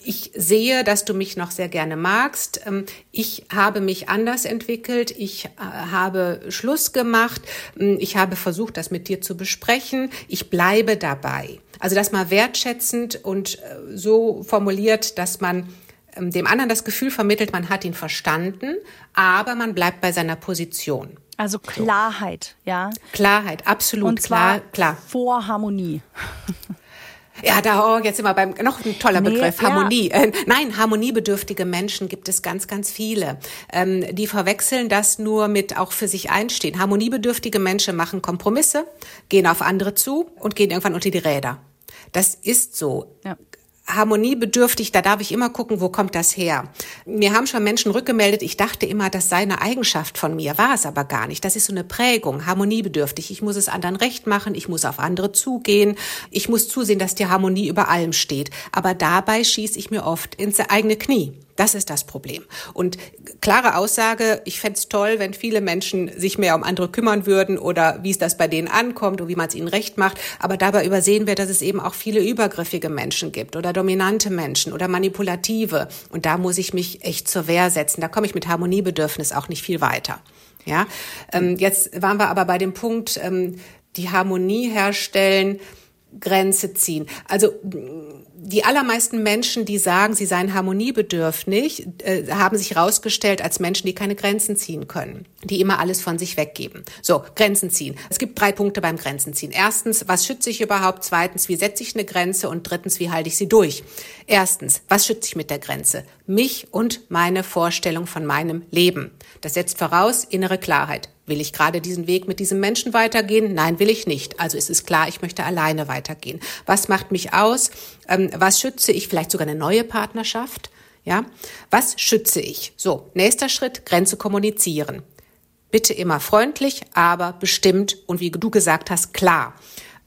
Ich sehe, dass du mich noch sehr gerne magst. Ähm, ich habe mich anders entwickelt. Ich äh, habe Schluss gemacht. Ähm, ich habe versucht, das mit dir zu besprechen. Ich bleibe dabei. Also das mal wertschätzend und äh, so formuliert, dass man ähm, dem anderen das Gefühl vermittelt, man hat ihn verstanden, aber man bleibt bei seiner Position. Also Klarheit, so. ja. Klarheit, absolut Und zwar klar, klar. Vor Harmonie. Ja, da oh, jetzt sind wir beim noch ein toller nee, Begriff Harmonie. Ja. Äh, nein, harmoniebedürftige Menschen gibt es ganz, ganz viele. Ähm, die verwechseln das nur mit auch für sich einstehen. Harmoniebedürftige Menschen machen Kompromisse, gehen auf andere zu und gehen irgendwann unter die Räder. Das ist so. Ja harmoniebedürftig, da darf ich immer gucken, wo kommt das her. Mir haben schon Menschen rückgemeldet, ich dachte immer, das sei eine Eigenschaft von mir, war es aber gar nicht. Das ist so eine Prägung, harmoniebedürftig. Ich muss es anderen recht machen, ich muss auf andere zugehen, ich muss zusehen, dass die Harmonie über allem steht. Aber dabei schieße ich mir oft ins eigene Knie. Das ist das Problem. Und klare Aussage, ich fände es toll, wenn viele Menschen sich mehr um andere kümmern würden oder wie es das bei denen ankommt und wie man es ihnen recht macht. Aber dabei übersehen wir, dass es eben auch viele übergriffige Menschen gibt oder dominante Menschen oder manipulative. Und da muss ich mich echt zur Wehr setzen. Da komme ich mit Harmoniebedürfnis auch nicht viel weiter. Ja, ähm, jetzt waren wir aber bei dem Punkt, ähm, die Harmonie herstellen, Grenze ziehen. Also die allermeisten Menschen, die sagen, sie seien harmoniebedürftig, äh, haben sich herausgestellt als Menschen, die keine Grenzen ziehen können, die immer alles von sich weggeben. So, Grenzen ziehen. Es gibt drei Punkte beim Grenzen ziehen. Erstens, was schütze ich überhaupt? Zweitens, wie setze ich eine Grenze? Und drittens, wie halte ich sie durch? Erstens, was schütze ich mit der Grenze? Mich und meine Vorstellung von meinem Leben. Das setzt voraus innere Klarheit. Will ich gerade diesen Weg mit diesem Menschen weitergehen? Nein, will ich nicht. Also es ist klar, ich möchte alleine weitergehen. Was macht mich aus? Ähm, was schütze ich? Vielleicht sogar eine neue Partnerschaft? Ja? Was schütze ich? So, nächster Schritt, Grenze kommunizieren. Bitte immer freundlich, aber bestimmt und wie du gesagt hast, klar.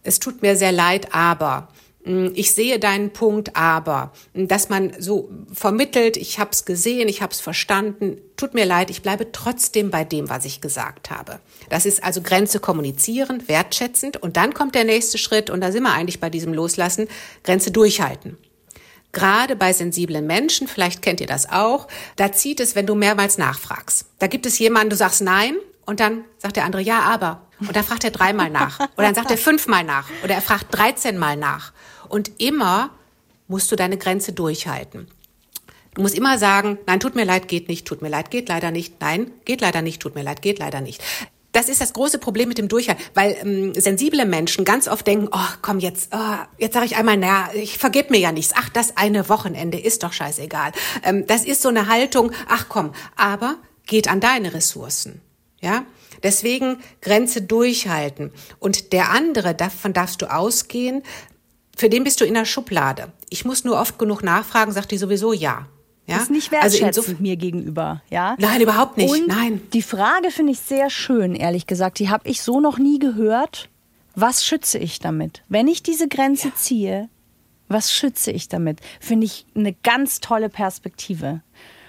Es tut mir sehr leid, aber ich sehe deinen Punkt, aber hm, dass man so vermittelt, ich habe es gesehen, ich habe es verstanden, tut mir leid, ich bleibe trotzdem bei dem, was ich gesagt habe. Das ist also Grenze kommunizieren, wertschätzend und dann kommt der nächste Schritt und da sind wir eigentlich bei diesem Loslassen, Grenze durchhalten. Gerade bei sensiblen Menschen, vielleicht kennt ihr das auch, da zieht es, wenn du mehrmals nachfragst. Da gibt es jemanden, du sagst nein und dann sagt der andere ja, aber. Und da fragt er dreimal nach. Oder dann sagt er fünfmal nach. Oder er fragt dreizehnmal nach. Und immer musst du deine Grenze durchhalten. Du musst immer sagen, nein, tut mir leid, geht nicht, tut mir leid, geht leider nicht, nein, geht leider nicht, tut mir leid, geht leider nicht. Das ist das große Problem mit dem Durchhalten, weil ähm, sensible Menschen ganz oft denken, oh, komm jetzt, oh, jetzt sage ich einmal, naja, ich vergebe mir ja nichts. Ach, das eine Wochenende ist doch scheißegal. Ähm, das ist so eine Haltung, ach komm, aber geht an deine Ressourcen. Ja, deswegen Grenze durchhalten. Und der andere, davon darfst du ausgehen, für den bist du in der Schublade. Ich muss nur oft genug nachfragen, sagt die sowieso ja. Ja? Ist nicht also wertschätzend also mir gegenüber, ja? Nein, überhaupt nicht. Und Nein. Die Frage finde ich sehr schön, ehrlich gesagt. Die habe ich so noch nie gehört. Was schütze ich damit? Wenn ich diese Grenze ja. ziehe, was schütze ich damit? Finde ich eine ganz tolle Perspektive.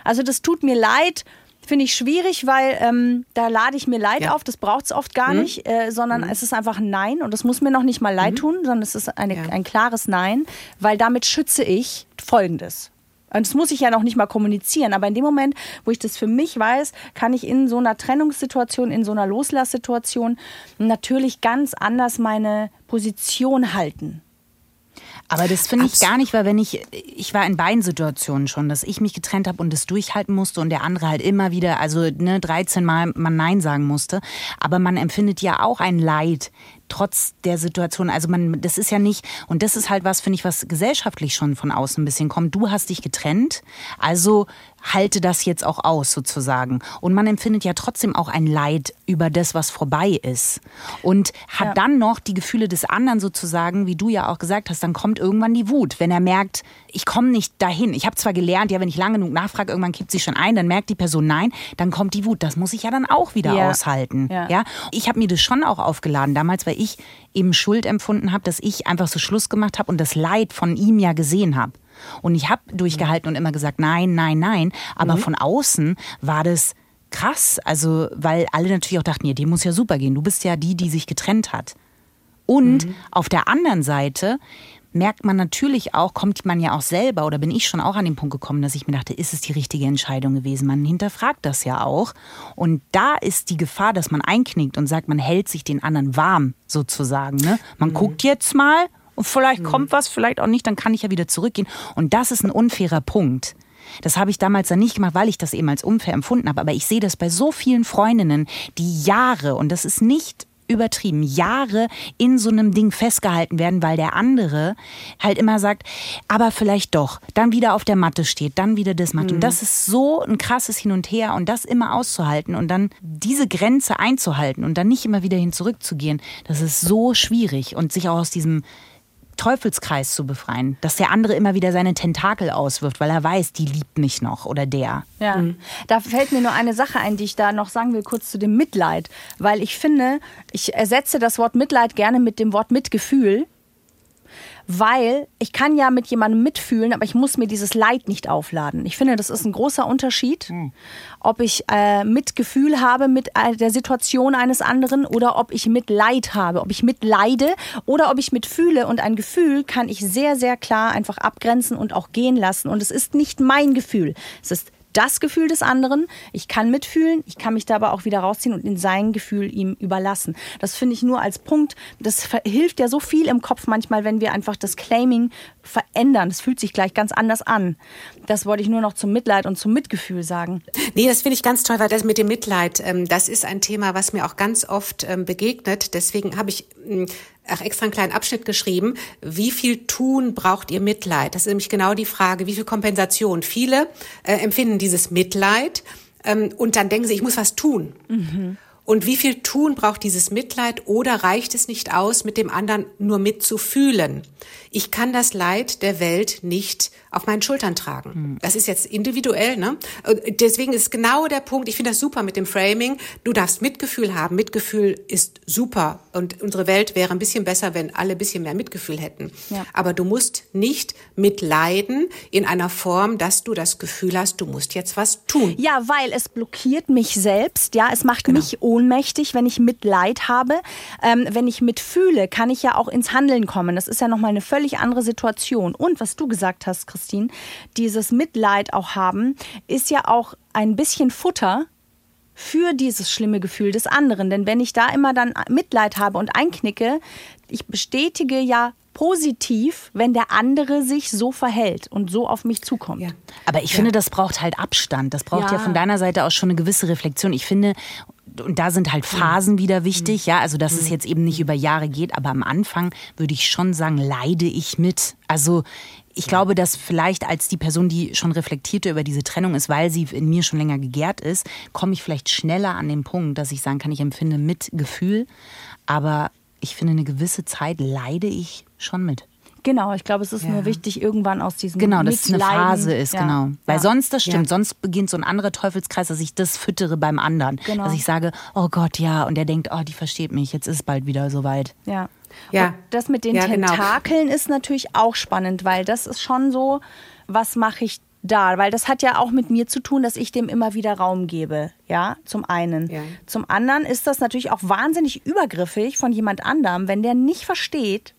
Also das tut mir leid, Finde ich schwierig, weil ähm, da lade ich mir Leid ja. auf, das braucht es oft gar mhm. nicht, äh, sondern mhm. es ist einfach ein Nein und das muss mir noch nicht mal leid mhm. tun, sondern es ist eine, ja. ein klares Nein, weil damit schütze ich Folgendes. Und das muss ich ja noch nicht mal kommunizieren, aber in dem Moment, wo ich das für mich weiß, kann ich in so einer Trennungssituation, in so einer Loslasssituation natürlich ganz anders meine Position halten. Aber das finde ich gar nicht, weil wenn ich, ich war in beiden Situationen schon, dass ich mich getrennt habe und das durchhalten musste und der andere halt immer wieder, also ne, 13 Mal man Nein sagen musste. Aber man empfindet ja auch ein Leid trotz der Situation. Also man, das ist ja nicht, und das ist halt was, finde ich, was gesellschaftlich schon von außen ein bisschen kommt. Du hast dich getrennt, also halte das jetzt auch aus sozusagen. Und man empfindet ja trotzdem auch ein Leid über das, was vorbei ist. Und hat ja. dann noch die Gefühle des anderen sozusagen, wie du ja auch gesagt hast, dann kommt irgendwann die Wut, wenn er merkt, ich komme nicht dahin. Ich habe zwar gelernt, ja, wenn ich lange genug nachfrage, irgendwann kippt sie schon ein, dann merkt die Person nein, dann kommt die Wut. Das muss ich ja dann auch wieder ja. aushalten. Ja. ja? Ich habe mir das schon auch aufgeladen damals, weil ich eben Schuld empfunden habe, dass ich einfach so Schluss gemacht habe und das Leid von ihm ja gesehen habe. Und ich habe durchgehalten und immer gesagt, nein, nein, nein. Aber mhm. von außen war das krass. Also, weil alle natürlich auch dachten, ja, dem muss ja super gehen. Du bist ja die, die sich getrennt hat. Und mhm. auf der anderen Seite merkt man natürlich auch, kommt man ja auch selber oder bin ich schon auch an den Punkt gekommen, dass ich mir dachte, ist es die richtige Entscheidung gewesen? Man hinterfragt das ja auch. Und da ist die Gefahr, dass man einknickt und sagt, man hält sich den anderen warm sozusagen. Ne? Man mhm. guckt jetzt mal und vielleicht mhm. kommt was, vielleicht auch nicht, dann kann ich ja wieder zurückgehen. Und das ist ein unfairer Punkt. Das habe ich damals dann nicht gemacht, weil ich das eben als unfair empfunden habe. Aber ich sehe das bei so vielen Freundinnen, die Jahre, und das ist nicht übertrieben, Jahre in so einem Ding festgehalten werden, weil der andere halt immer sagt, aber vielleicht doch, dann wieder auf der Matte steht, dann wieder das macht. Mhm. Und das ist so ein krasses Hin und Her und das immer auszuhalten und dann diese Grenze einzuhalten und dann nicht immer wieder hin zurückzugehen, das ist so schwierig und sich auch aus diesem Teufelskreis zu befreien, dass der andere immer wieder seine Tentakel auswirft, weil er weiß, die liebt mich noch oder der. Ja, mhm. da fällt mir nur eine Sache ein, die ich da noch sagen will, kurz zu dem Mitleid, weil ich finde, ich ersetze das Wort Mitleid gerne mit dem Wort Mitgefühl weil ich kann ja mit jemandem mitfühlen, aber ich muss mir dieses Leid nicht aufladen. Ich finde, das ist ein großer Unterschied, mhm. ob ich äh, Mitgefühl habe mit äh, der Situation eines anderen oder ob ich Mitleid habe, ob ich mitleide oder ob ich mitfühle. Und ein Gefühl kann ich sehr, sehr klar einfach abgrenzen und auch gehen lassen. Und es ist nicht mein Gefühl. Es ist das Gefühl des anderen. Ich kann mitfühlen, ich kann mich da aber auch wieder rausziehen und in sein Gefühl ihm überlassen. Das finde ich nur als Punkt. Das hilft ja so viel im Kopf manchmal, wenn wir einfach das Claiming verändern. Das fühlt sich gleich ganz anders an. Das wollte ich nur noch zum Mitleid und zum Mitgefühl sagen. Nee, das finde ich ganz toll, weil das mit dem Mitleid, ähm, das ist ein Thema, was mir auch ganz oft ähm, begegnet. Deswegen habe ich hm, auch extra einen kleinen Abschnitt geschrieben. Wie viel tun braucht ihr Mitleid? Das ist nämlich genau die Frage, wie viel Kompensation. Viele äh, empfinden dieses Mitleid ähm, und dann denken sie, ich muss was tun. Mhm. Und wie viel tun braucht dieses Mitleid oder reicht es nicht aus, mit dem anderen nur mitzufühlen? Ich kann das Leid der Welt nicht auf meinen Schultern tragen. Hm. Das ist jetzt individuell, ne? Deswegen ist genau der Punkt, ich finde das super mit dem Framing. Du darfst Mitgefühl haben. Mitgefühl ist super. Und unsere Welt wäre ein bisschen besser, wenn alle ein bisschen mehr Mitgefühl hätten. Ja. Aber du musst nicht mitleiden in einer Form, dass du das Gefühl hast, du musst jetzt was tun. Ja, weil es blockiert mich selbst. Ja, es macht genau. mich ohnmächtig, wenn ich Mitleid habe. Ähm, wenn ich mitfühle, kann ich ja auch ins Handeln kommen. Das ist ja nochmal eine völlig andere Situation. Und was du gesagt hast, Christine, dieses Mitleid auch haben, ist ja auch ein bisschen Futter für dieses schlimme Gefühl des anderen. Denn wenn ich da immer dann Mitleid habe und einknicke, ich bestätige ja positiv, wenn der andere sich so verhält und so auf mich zukommt. Ja. Aber ich ja. finde, das braucht halt Abstand. Das braucht ja. ja von deiner Seite aus schon eine gewisse Reflexion. Ich finde, und da sind halt Phasen mhm. wieder wichtig, ja, also dass mhm. es jetzt eben nicht über Jahre geht, aber am Anfang würde ich schon sagen, leide ich mit. Also ich glaube, dass vielleicht als die Person, die schon reflektierter über diese Trennung ist, weil sie in mir schon länger gegärt ist, komme ich vielleicht schneller an den Punkt, dass ich sagen kann, ich empfinde mit Gefühl, aber ich finde, eine gewisse Zeit leide ich schon mit. Genau, ich glaube, es ist ja. nur wichtig, irgendwann aus diesem Genau, dass es eine Phase ist, ja. genau. Weil ja. sonst, das stimmt, sonst beginnt so ein anderer Teufelskreis, dass ich das füttere beim anderen. Genau. Dass ich sage, oh Gott, ja, und der denkt, oh, die versteht mich, jetzt ist es bald wieder soweit. Ja. Ja. Und das mit den genau. Tentakeln genau. ist natürlich auch spannend, weil das ist schon so, was mache ich da, weil das hat ja auch mit mir zu tun, dass ich dem immer wieder Raum gebe, ja, zum einen. Ja. Zum anderen ist das natürlich auch wahnsinnig übergriffig von jemand anderem, wenn der nicht versteht,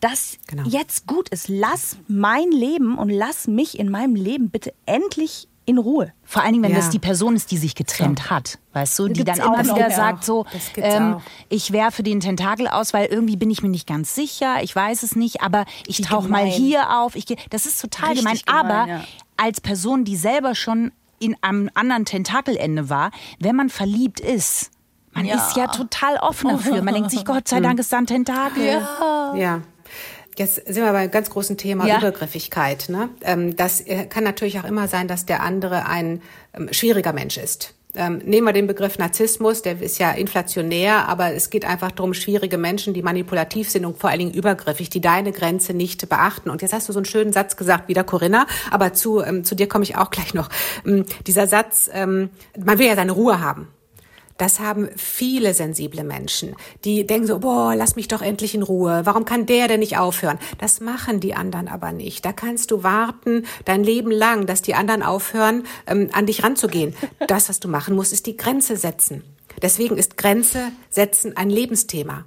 dass genau. jetzt gut ist. Lass mein Leben und lass mich in meinem Leben bitte endlich in Ruhe. Vor allen Dingen, wenn ja. das die Person ist, die sich getrennt so. hat, weißt du, die dann immer wieder sagt so, ähm, ich werfe den Tentakel aus, weil irgendwie bin ich mir nicht ganz sicher, ich weiß es nicht, aber ich tauche mal hier auf. Ich, das ist total Richtig gemein. gemein aber ja. als Person, die selber schon in einem anderen Tentakelende war, wenn man verliebt ist, man ja. ist ja total offen dafür. Man denkt sich, Gott sei Dank ist da ein Tentakel. Ja. Jetzt sind wir bei einem ganz großen Thema ja. Übergriffigkeit. Ne? Ähm, das äh, kann natürlich auch immer sein, dass der andere ein ähm, schwieriger Mensch ist. Ähm, nehmen wir den Begriff Narzissmus, der ist ja inflationär, aber es geht einfach darum, schwierige Menschen, die manipulativ sind und vor allen Dingen übergriffig, die deine Grenze nicht beachten. Und jetzt hast du so einen schönen Satz gesagt, wieder Corinna, aber zu, zu dir komme ich auch gleich noch. Dieser Satz, man will ja seine Ruhe haben. Das haben viele sensible Menschen, die denken so, boah, lass mich doch endlich in Ruhe. Warum kann der denn nicht aufhören? Das machen die anderen aber nicht. Da kannst du warten dein Leben lang, dass die anderen aufhören, ähm, an dich ranzugehen. Das, was du machen musst, ist die Grenze setzen. Deswegen ist Grenze setzen ein Lebensthema.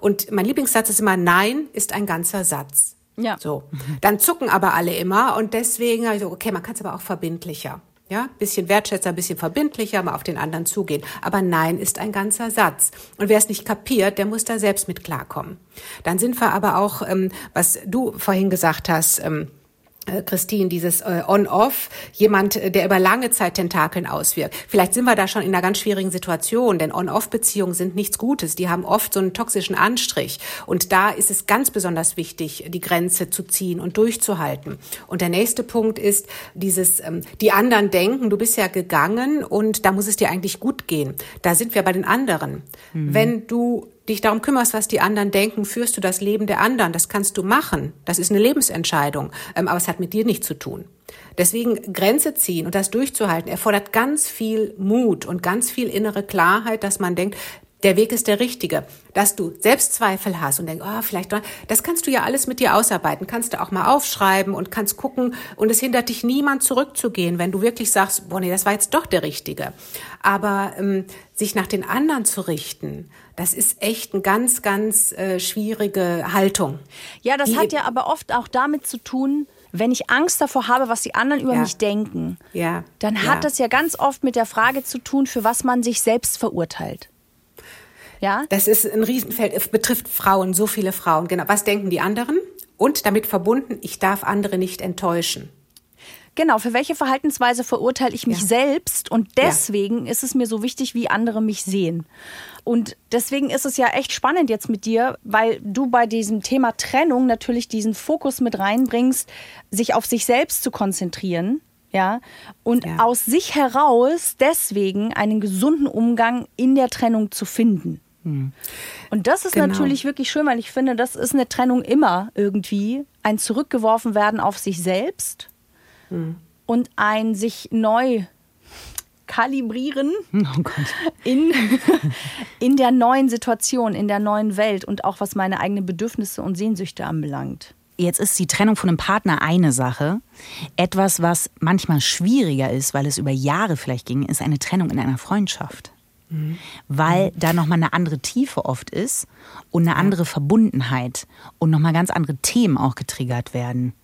Und mein Lieblingssatz ist immer, Nein ist ein ganzer Satz. Ja. So. Dann zucken aber alle immer und deswegen habe ich so, okay, man kann es aber auch verbindlicher. Ja, bisschen wertschätzer, ein bisschen verbindlicher, mal auf den anderen zugehen. Aber Nein ist ein ganzer Satz. Und wer es nicht kapiert, der muss da selbst mit klarkommen. Dann sind wir aber auch, ähm, was du vorhin gesagt hast, ähm, äh, Christine, dieses äh, On-Off, jemand, äh, der über lange Zeit Tentakeln auswirkt. Vielleicht sind wir da schon in einer ganz schwierigen Situation, denn On-Off-Beziehungen sind nichts Gutes. Die haben oft so einen toxischen Anstrich. Und da ist es ganz besonders wichtig, die Grenze zu ziehen und durchzuhalten. Und der nächste Punkt ist dieses, ähm, die anderen denken, du bist ja gegangen und da muss es dir eigentlich gut gehen. Da sind wir bei den anderen. Mhm. Wenn du dich darum kümmerst, was die anderen denken, führst du das Leben der anderen. Das kannst du machen. Das ist eine Lebensentscheidung. Ähm, aber es hat mit dir nichts zu tun. Deswegen Grenze ziehen und das durchzuhalten erfordert ganz viel Mut und ganz viel innere Klarheit, dass man denkt, der Weg ist der richtige. Dass du Selbstzweifel hast und denkst, oh, vielleicht, das kannst du ja alles mit dir ausarbeiten. Kannst du auch mal aufschreiben und kannst gucken. Und es hindert dich niemand zurückzugehen, wenn du wirklich sagst, boah, nee, das war jetzt doch der Richtige. Aber ähm, sich nach den anderen zu richten, das ist echt eine ganz, ganz äh, schwierige Haltung. Ja, das Die, hat ja aber oft auch damit zu tun, wenn ich Angst davor habe, was die anderen über ja. mich denken, ja. dann hat ja. das ja ganz oft mit der Frage zu tun, für was man sich selbst verurteilt. Ja? Das ist ein Riesenfeld. Es betrifft Frauen, so viele Frauen. Genau. Was denken die anderen? Und damit verbunden, ich darf andere nicht enttäuschen. Genau, für welche Verhaltensweise verurteile ich mich ja. selbst? Und deswegen ja. ist es mir so wichtig, wie andere mich sehen. Und deswegen ist es ja echt spannend jetzt mit dir, weil du bei diesem Thema Trennung natürlich diesen Fokus mit reinbringst, sich auf sich selbst zu konzentrieren. Ja, und ja. aus sich heraus deswegen einen gesunden Umgang in der Trennung zu finden. Hm. Und das ist genau. natürlich wirklich schön, weil ich finde, das ist eine Trennung immer irgendwie. Ein Zurückgeworfen werden auf sich selbst hm. und ein sich neu kalibrieren oh in, in der neuen Situation, in der neuen Welt und auch was meine eigenen Bedürfnisse und Sehnsüchte anbelangt. Jetzt ist die Trennung von einem Partner eine Sache. Etwas, was manchmal schwieriger ist, weil es über Jahre vielleicht ging, ist eine Trennung in einer Freundschaft weil da nochmal eine andere Tiefe oft ist und eine andere Verbundenheit und nochmal ganz andere Themen auch getriggert werden.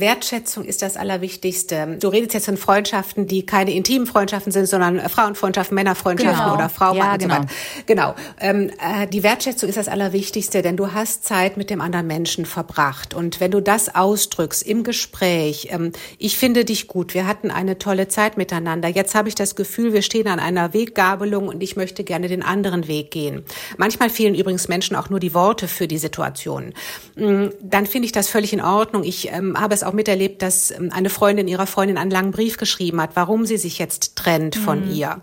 Wertschätzung ist das Allerwichtigste. Du redest jetzt von Freundschaften, die keine intimen Freundschaften sind, sondern Frauenfreundschaften, Männerfreundschaften genau. oder Frau ja, und genau. so weiter. Genau. Ähm, äh, die Wertschätzung ist das Allerwichtigste, denn du hast Zeit mit dem anderen Menschen verbracht. Und wenn du das ausdrückst im Gespräch, ähm, ich finde dich gut, wir hatten eine tolle Zeit miteinander. Jetzt habe ich das Gefühl, wir stehen an einer Weggabelung und ich möchte gerne den anderen Weg gehen. Manchmal fehlen übrigens Menschen auch nur die Worte für die Situation. Mm, dann finde ich das völlig in Ordnung. Ich ähm, habe es auch auch miterlebt, dass ähm, eine Freundin ihrer Freundin einen langen Brief geschrieben hat, warum sie sich jetzt trennt von mhm. ihr.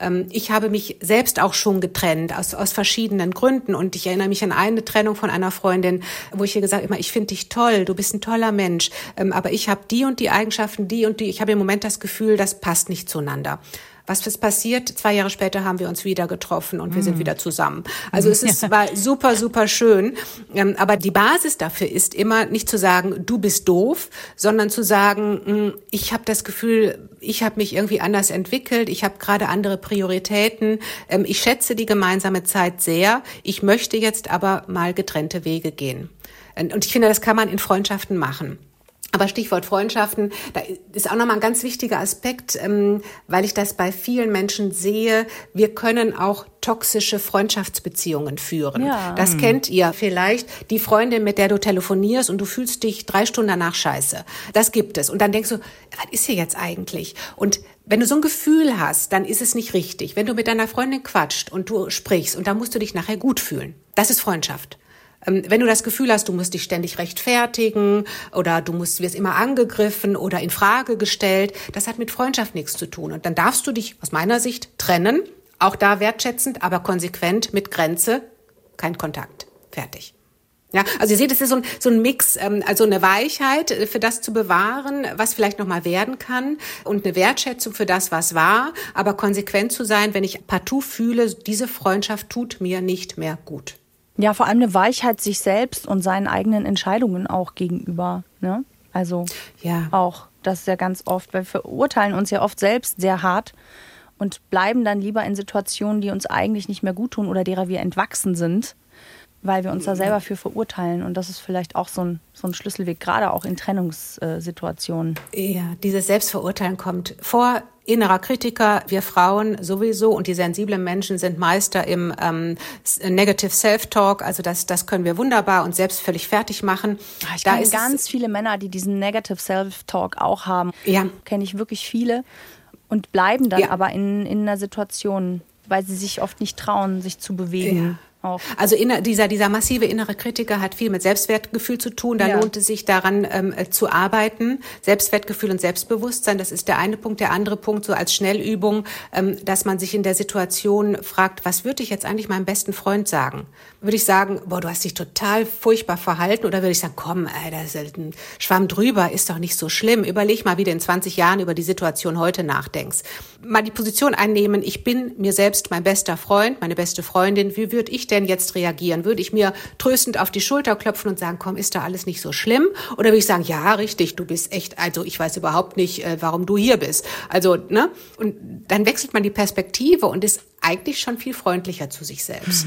Ähm, ich habe mich selbst auch schon getrennt aus, aus verschiedenen Gründen und ich erinnere mich an eine Trennung von einer Freundin, wo ich ihr gesagt habe, ich finde dich toll, du bist ein toller Mensch, ähm, aber ich habe die und die Eigenschaften, die und die. Ich habe im Moment das Gefühl, das passt nicht zueinander. Was ist passiert? Zwei Jahre später haben wir uns wieder getroffen und wir sind mm. wieder zusammen. Also es ist, war super, super schön. Ähm, aber die Basis dafür ist immer nicht zu sagen, du bist doof, sondern zu sagen, hm, ich habe das Gefühl, ich habe mich irgendwie anders entwickelt, ich habe gerade andere Prioritäten, ähm, ich schätze die gemeinsame Zeit sehr, ich möchte jetzt aber mal getrennte Wege gehen. Und ich finde, das kann man in Freundschaften machen. Aber Stichwort Freundschaften, da ist auch nochmal ein ganz wichtiger Aspekt, ähm, weil ich das bei vielen Menschen sehe. Wir können auch toxische Freundschaftsbeziehungen führen. Ja. Das hm. kennt ihr vielleicht. Die Freundin, mit der du telefonierst und du fühlst dich drei Stunden danach scheiße. Das gibt es. Und dann denkst du, was ist hier jetzt eigentlich? Und wenn du so ein Gefühl hast, dann ist es nicht richtig. Wenn du mit deiner Freundin quatscht und du sprichst und dann musst du dich nachher gut fühlen. Das ist Freundschaft. Ähm, wenn du das Gefühl hast, du musst dich ständig rechtfertigen oder du musst, wirst immer angegriffen oder in Frage gestellt, das hat mit Freundschaft nichts zu tun. Und dann darfst du dich aus meiner Sicht trennen, auch da wertschätzend, aber konsequent mit Grenze, kein Kontakt. Fertig. Ja, also ihr seht, es ist so ein, so ein Mix, ähm, also eine Weichheit äh, für das zu bewahren, was vielleicht nochmal werden kann und eine Wertschätzung für das, was war, aber konsequent zu sein, wenn ich partout fühle, diese Freundschaft tut mir nicht mehr gut. Ja, vor allem eine Weichheit sich selbst und seinen eigenen Entscheidungen auch gegenüber. Ne? Also ja. auch, das ist ja ganz oft, weil wir verurteilen uns ja oft selbst sehr hart und bleiben dann lieber in Situationen, die uns eigentlich nicht mehr gut tun oder derer wir entwachsen sind. weil wir uns da selber für verurteilen. Und das ist vielleicht auch so ein, so ein Schlüsselweg, gerade auch in Trennungssituationen. Ja, dieses Selbstverurteilen kommt vor innerer Kritiker, wir Frauen sowieso und die sensiblen Menschen sind Meister im ähm, Negative Self-Talk. Also das, das können wir wunderbar und selbst völlig fertig machen. Ah, ich kenne ganz viele Männer, die diesen Negative Self-Talk auch haben. Ja. Kenne ich wirklich viele und bleiben dann ja. aber in, in einer Situation, weil sie sich oft nicht trauen, sich zu bewegen. Ja. Auch. Also inner, dieser, dieser massive innere Kritiker hat viel mit Selbstwertgefühl zu tun. Da ja. lohnt es sich daran ähm, äh, zu arbeiten. Selbstwertgefühl und Selbstbewusstsein, das ist der eine Punkt. Der andere Punkt, so als Schnellübung, ähm, dass man sich in der Situation fragt, was würde ich jetzt eigentlich meinem besten Freund sagen? Würde ich sagen, boah, du hast dich total furchtbar verhalten? Oder würde ich sagen, komm, ey, da ist ein Schwamm drüber, ist doch nicht so schlimm. Überleg mal, wie du in 20 Jahren über die Situation heute nachdenkst. Mal die Position einnehmen, ich bin mir selbst mein bester Freund, meine beste Freundin. Wie würde ich denn jetzt reagieren? Würde ich mir tröstend auf die Schulter klopfen und sagen, komm, ist da alles nicht so schlimm? Oder würde ich sagen, ja, richtig, du bist echt, also ich weiß überhaupt nicht, äh, warum du hier bist. Also, ne? Und dann wechselt man die Perspektive und ist eigentlich schon viel freundlicher zu sich selbst.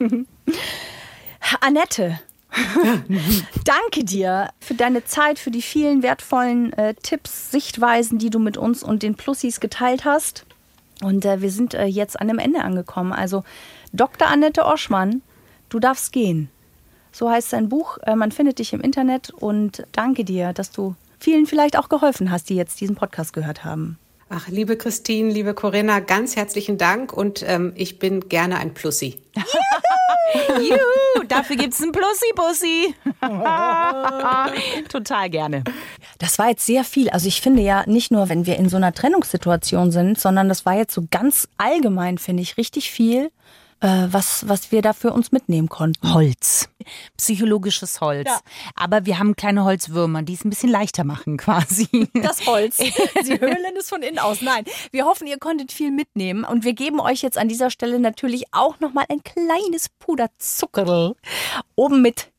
Annette, Danke dir für deine Zeit, für die vielen wertvollen äh, Tipps, Sichtweisen, die du mit uns und den Plussis geteilt hast. Und äh, wir sind äh, jetzt an dem Ende angekommen. Also Dr. Annette Oschmann, du darfst gehen. So heißt sein Buch. Äh, man findet dich im Internet und danke dir, dass du vielen vielleicht auch geholfen hast, die jetzt diesen Podcast gehört haben. Ach, liebe Christine, liebe Corinna, ganz herzlichen Dank und ähm, ich bin gerne ein Plussi. Juhu, dafür gibt's einen Plussi-Bussi. Total gerne. Das war jetzt sehr viel. Also ich finde ja nicht nur, wenn wir in so einer Trennungssituation sind, sondern das war jetzt so ganz allgemein, finde ich, richtig viel was, was wir da für uns mitnehmen konnten. Holz. Psychologisches Holz. Ja. Aber wir haben kleine Holzwürmer, die es ein bisschen leichter machen quasi. Das Holz. Sie höhlen es von innen aus. Nein, wir hoffen, ihr konntet viel mitnehmen. Und wir geben euch jetzt an dieser Stelle natürlich auch nochmal ein kleines Puderzuckerl oben mit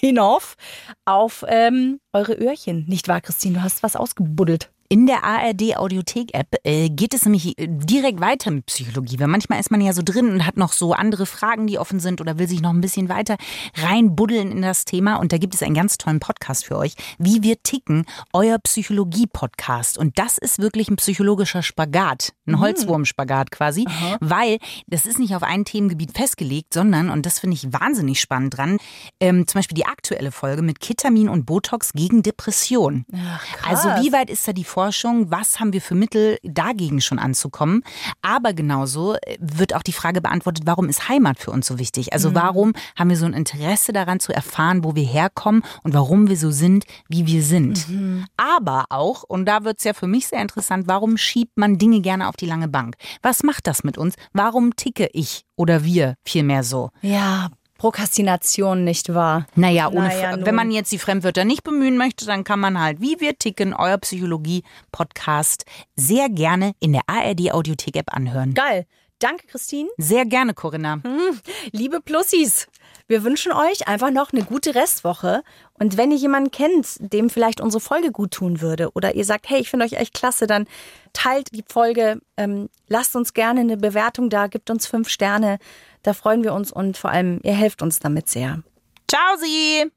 hinauf auf ähm, eure Öhrchen. Nicht wahr, Christine? Du hast was ausgebuddelt. In der ARD Audiothek App äh, geht es nämlich äh, direkt weiter mit Psychologie, weil manchmal ist man ja so drin und hat noch so andere Fragen, die offen sind oder will sich noch ein bisschen weiter reinbuddeln in das Thema und da gibt es einen ganz tollen Podcast für euch, wie wir ticken, euer Psychologie Podcast und das ist wirklich ein psychologischer Spagat, ein mhm. Holzwurmspagat quasi, Aha. weil das ist nicht auf ein Themengebiet festgelegt, sondern und das finde ich wahnsinnig spannend dran, ähm, zum Beispiel die aktuelle Folge mit Ketamin und Botox gegen Depression. Ach, also wie weit ist da die Forschung Forschung, was haben wir für Mittel, dagegen schon anzukommen. Aber genauso äh, wird auch die Frage beantwortet, warum ist Heimat für uns so wichtig? Also mhm. warum haben wir so ein Interesse daran zu erfahren, wo wir herkommen und warum wir so sind, wie wir sind. Mhm. Aber auch, und da wird es ja für mich sehr interessant, warum schiebt man Dinge gerne auf die lange Bank? Was macht das mit uns? Warum ticke ich oder wir vielmehr so? Ja, Prokrastination, nicht wahr? Naja, ohne, naja, wenn man jetzt die Fremdwörter nicht bemühen möchte, dann kann man halt, wie wir ticken, euer Psychologie-Podcast sehr gerne in der ARD-Audiothek-App anhören. Geil. Danke, Christine. Sehr gerne, Corinna. Hm, liebe Plussis, wir wünschen euch einfach noch eine gute Restwoche. Und wenn ihr jemanden kennt, dem vielleicht unsere Folge gut tun würde, oder ihr sagt, hey, ich finde euch echt klasse, dann teilt die Folge, ähm, lasst uns gerne eine Bewertung da, gibt uns fünf Sterne. Da freuen wir uns und vor allem, ihr helft uns damit sehr. Ciao, Sie!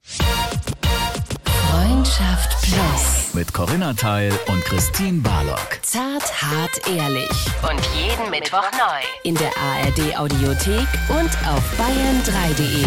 Freundschaft Plus. Mit Corinna Teil und Christine Barlock. Zart, hart, ehrlich. Und jeden Mittwoch neu. In der ARD Audiothek und auf bayern3.de.